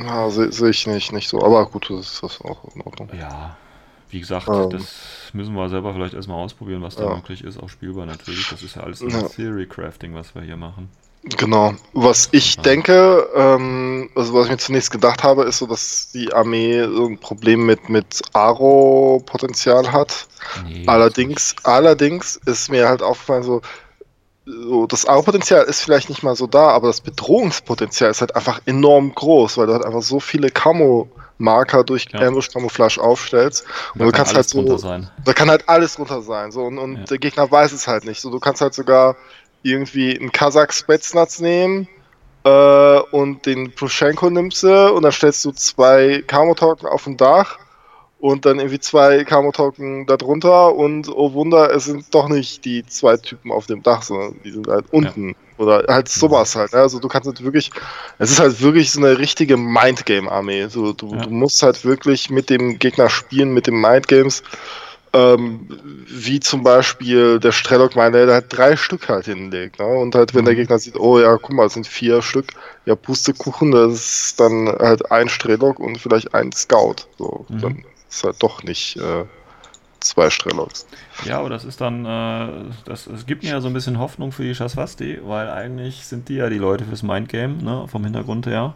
ja, sehe seh ich nicht, nicht so. Aber gut, das ist das auch in Ordnung. Ja, wie gesagt, ähm, das müssen wir selber vielleicht erstmal ausprobieren, was da ja. möglich ist, auch spielbar natürlich. Das ist ja alles ja. Theory Crafting, was wir hier machen. Genau. Was ich ja. denke, ähm, also was ich mir zunächst gedacht habe, ist so, dass die Armee so ein Problem mit, mit Aro-Potenzial hat. Nee, allerdings, allerdings ist mir halt aufgefallen, so, so, das Augenpotenzial ist vielleicht nicht mal so da, aber das Bedrohungspotenzial ist halt einfach enorm groß, weil du halt einfach so viele Camo-Marker durch ja. Ambush-Camouflage aufstellst. Und da du kannst halt so. Sein. Da kann halt alles drunter sein. So, und, und ja. der Gegner weiß es halt nicht. So, du kannst halt sogar irgendwie einen Kasach Spetsnaz nehmen äh, und den Pruschenko nimmst du und dann stellst du zwei Camo-Token auf dem Dach und dann irgendwie zwei Camo-Token darunter und oh Wunder, es sind doch nicht die zwei Typen auf dem Dach, sondern die sind halt unten. Ja. Oder halt sowas halt. Ne? Also du kannst halt wirklich, es ist halt wirklich so eine richtige Mindgame-Armee. So, du, ja. du musst halt wirklich mit dem Gegner spielen, mit den Mindgames. Ähm, wie zum Beispiel der Strelok meine, der hat drei Stück halt hinlegt. Ne? Und halt, wenn mhm. der Gegner sieht, oh ja, guck mal, es sind vier Stück, ja, Pustekuchen, das ist dann halt ein Strelok und vielleicht ein Scout. So, mhm. dann ist halt doch nicht äh, zwei Strelocks. Ja, aber das ist dann, äh, das, es gibt mir ja so ein bisschen Hoffnung für die Shaswasti, weil eigentlich sind die ja die Leute fürs Mindgame, ne, vom Hintergrund her.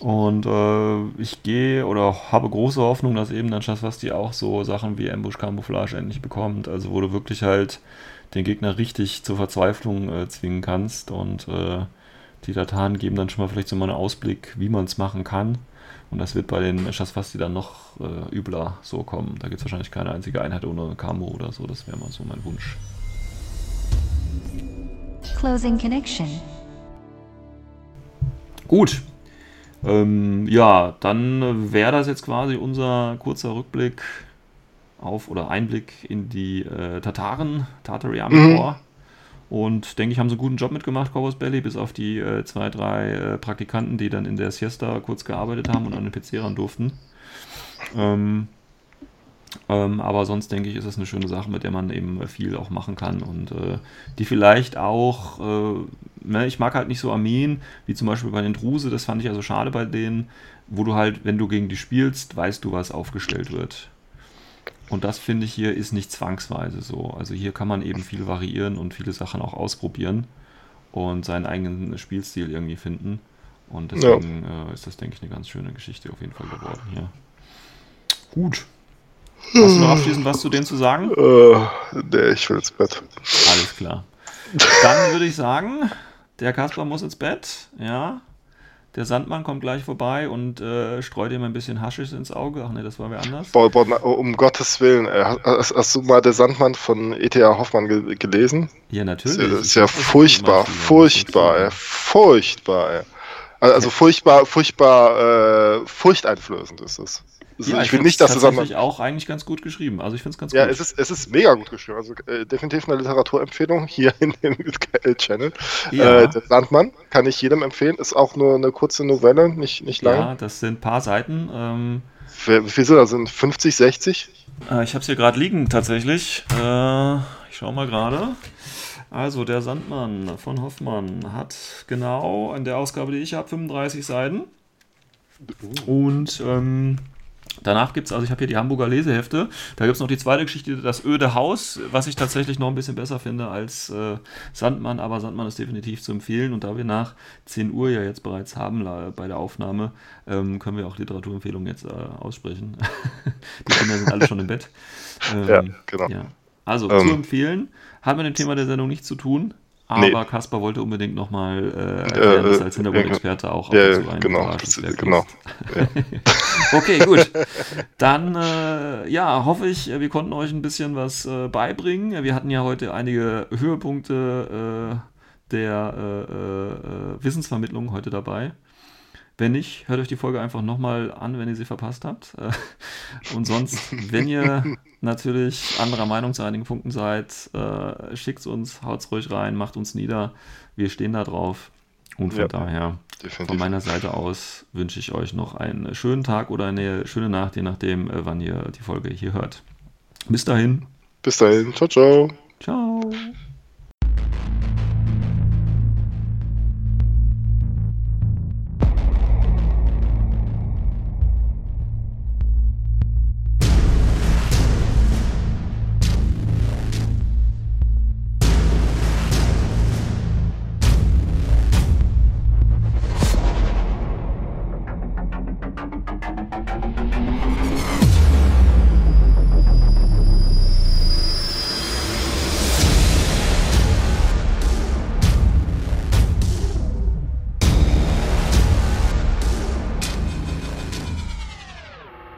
Und äh, ich gehe oder habe große Hoffnung, dass eben dann Shaswasti auch so Sachen wie Ambush Camouflage endlich bekommt. Also wo du wirklich halt den Gegner richtig zur Verzweiflung äh, zwingen kannst. Und äh, die Dateien geben dann schon mal vielleicht so mal einen Ausblick, wie man es machen kann. Und das wird bei den Schasfasti dann noch äh, übler so kommen. Da gibt es wahrscheinlich keine einzige Einheit ohne Camo oder so. Das wäre mal so mein Wunsch. Closing Connection. Gut. Ähm, ja, dann wäre das jetzt quasi unser kurzer Rückblick auf oder Einblick in die äh, Tataren, Tartary Army mhm. Und denke ich, haben sie einen guten Job mitgemacht, Corvus Belly, bis auf die äh, zwei, drei äh, Praktikanten, die dann in der Siesta kurz gearbeitet haben und an den PC ran durften. Ähm, ähm, aber sonst denke ich, ist es eine schöne Sache, mit der man eben viel auch machen kann und äh, die vielleicht auch, äh, ne, ich mag halt nicht so Armeen, wie zum Beispiel bei den Druse, das fand ich also schade bei denen, wo du halt, wenn du gegen die spielst, weißt du, was aufgestellt wird. Und das finde ich hier ist nicht zwangsweise so. Also hier kann man eben viel variieren und viele Sachen auch ausprobieren und seinen eigenen Spielstil irgendwie finden. Und deswegen ja. äh, ist das, denke ich, eine ganz schöne Geschichte auf jeden Fall geworden hier. Gut. Hast du noch abschließend was zu denen zu sagen? Äh, nee, ich will ins Bett. Alles klar. Dann würde ich sagen, der Kasper muss ins Bett, ja. Der Sandmann kommt gleich vorbei und äh, streut ihm ein bisschen Haschisch ins Auge. Ach ne, das war wer anders. Boah, boah, um Gottes Willen. Äh, hast, hast, du mal der Sandmann von E.T.A. Hoffmann ge gelesen? Ja, natürlich. Das ist ist ja furchtbar, furchtbar, ey, furchtbar, ey. Also furchtbar, furchtbar, äh, furchteinflößend ist es. Also ja, ich, finde nicht, dass es tatsächlich auch eigentlich ganz gut geschrieben. Also ich finde es ganz ja, gut. Ja, es ist, es ist mega gut geschrieben. Also äh, definitiv eine Literaturempfehlung hier in dem Channel. Ja. Äh, der Sandmann kann ich jedem empfehlen. Ist auch nur eine kurze Novelle, nicht, nicht lang. Ja, das sind ein paar Seiten. Ähm, wie viel sind das? Sind 50, 60? Äh, ich habe es hier gerade liegen tatsächlich. Äh, ich schaue mal gerade. Also der Sandmann von Hoffmann hat genau in der Ausgabe, die ich habe, 35 Seiten. Und ähm, Danach gibt es, also ich habe hier die Hamburger Lesehefte, da gibt es noch die zweite Geschichte, das öde Haus, was ich tatsächlich noch ein bisschen besser finde als äh, Sandmann, aber Sandmann ist definitiv zu empfehlen und da wir nach 10 Uhr ja jetzt bereits haben bei der Aufnahme, ähm, können wir auch Literaturempfehlungen jetzt äh, aussprechen. die Kinder sind alle schon im Bett. Ähm, ja, genau. Ja. Also ähm, zu empfehlen, hat mit dem Thema der Sendung nichts zu tun, aber nee. Kaspar wollte unbedingt nochmal äh, erklären, äh, dass als Hintergrundexperte auch ja, ab und zu ein genau, das, genau. Ja. okay, gut. Dann äh, ja, hoffe ich, wir konnten euch ein bisschen was äh, beibringen. Wir hatten ja heute einige Höhepunkte äh, der äh, Wissensvermittlung heute dabei. Wenn nicht, hört euch die Folge einfach nochmal an, wenn ihr sie verpasst habt. Und sonst, wenn ihr natürlich anderer Meinung zu einigen Punkten seid, äh, schickt uns, haut's ruhig rein, macht uns nieder. Wir stehen da drauf. Und von ja, daher, definitiv. von meiner Seite aus, wünsche ich euch noch einen schönen Tag oder eine schöne Nacht, je nachdem, äh, wann ihr die Folge hier hört. Bis dahin. Bis dahin. Ciao, ciao. Ciao.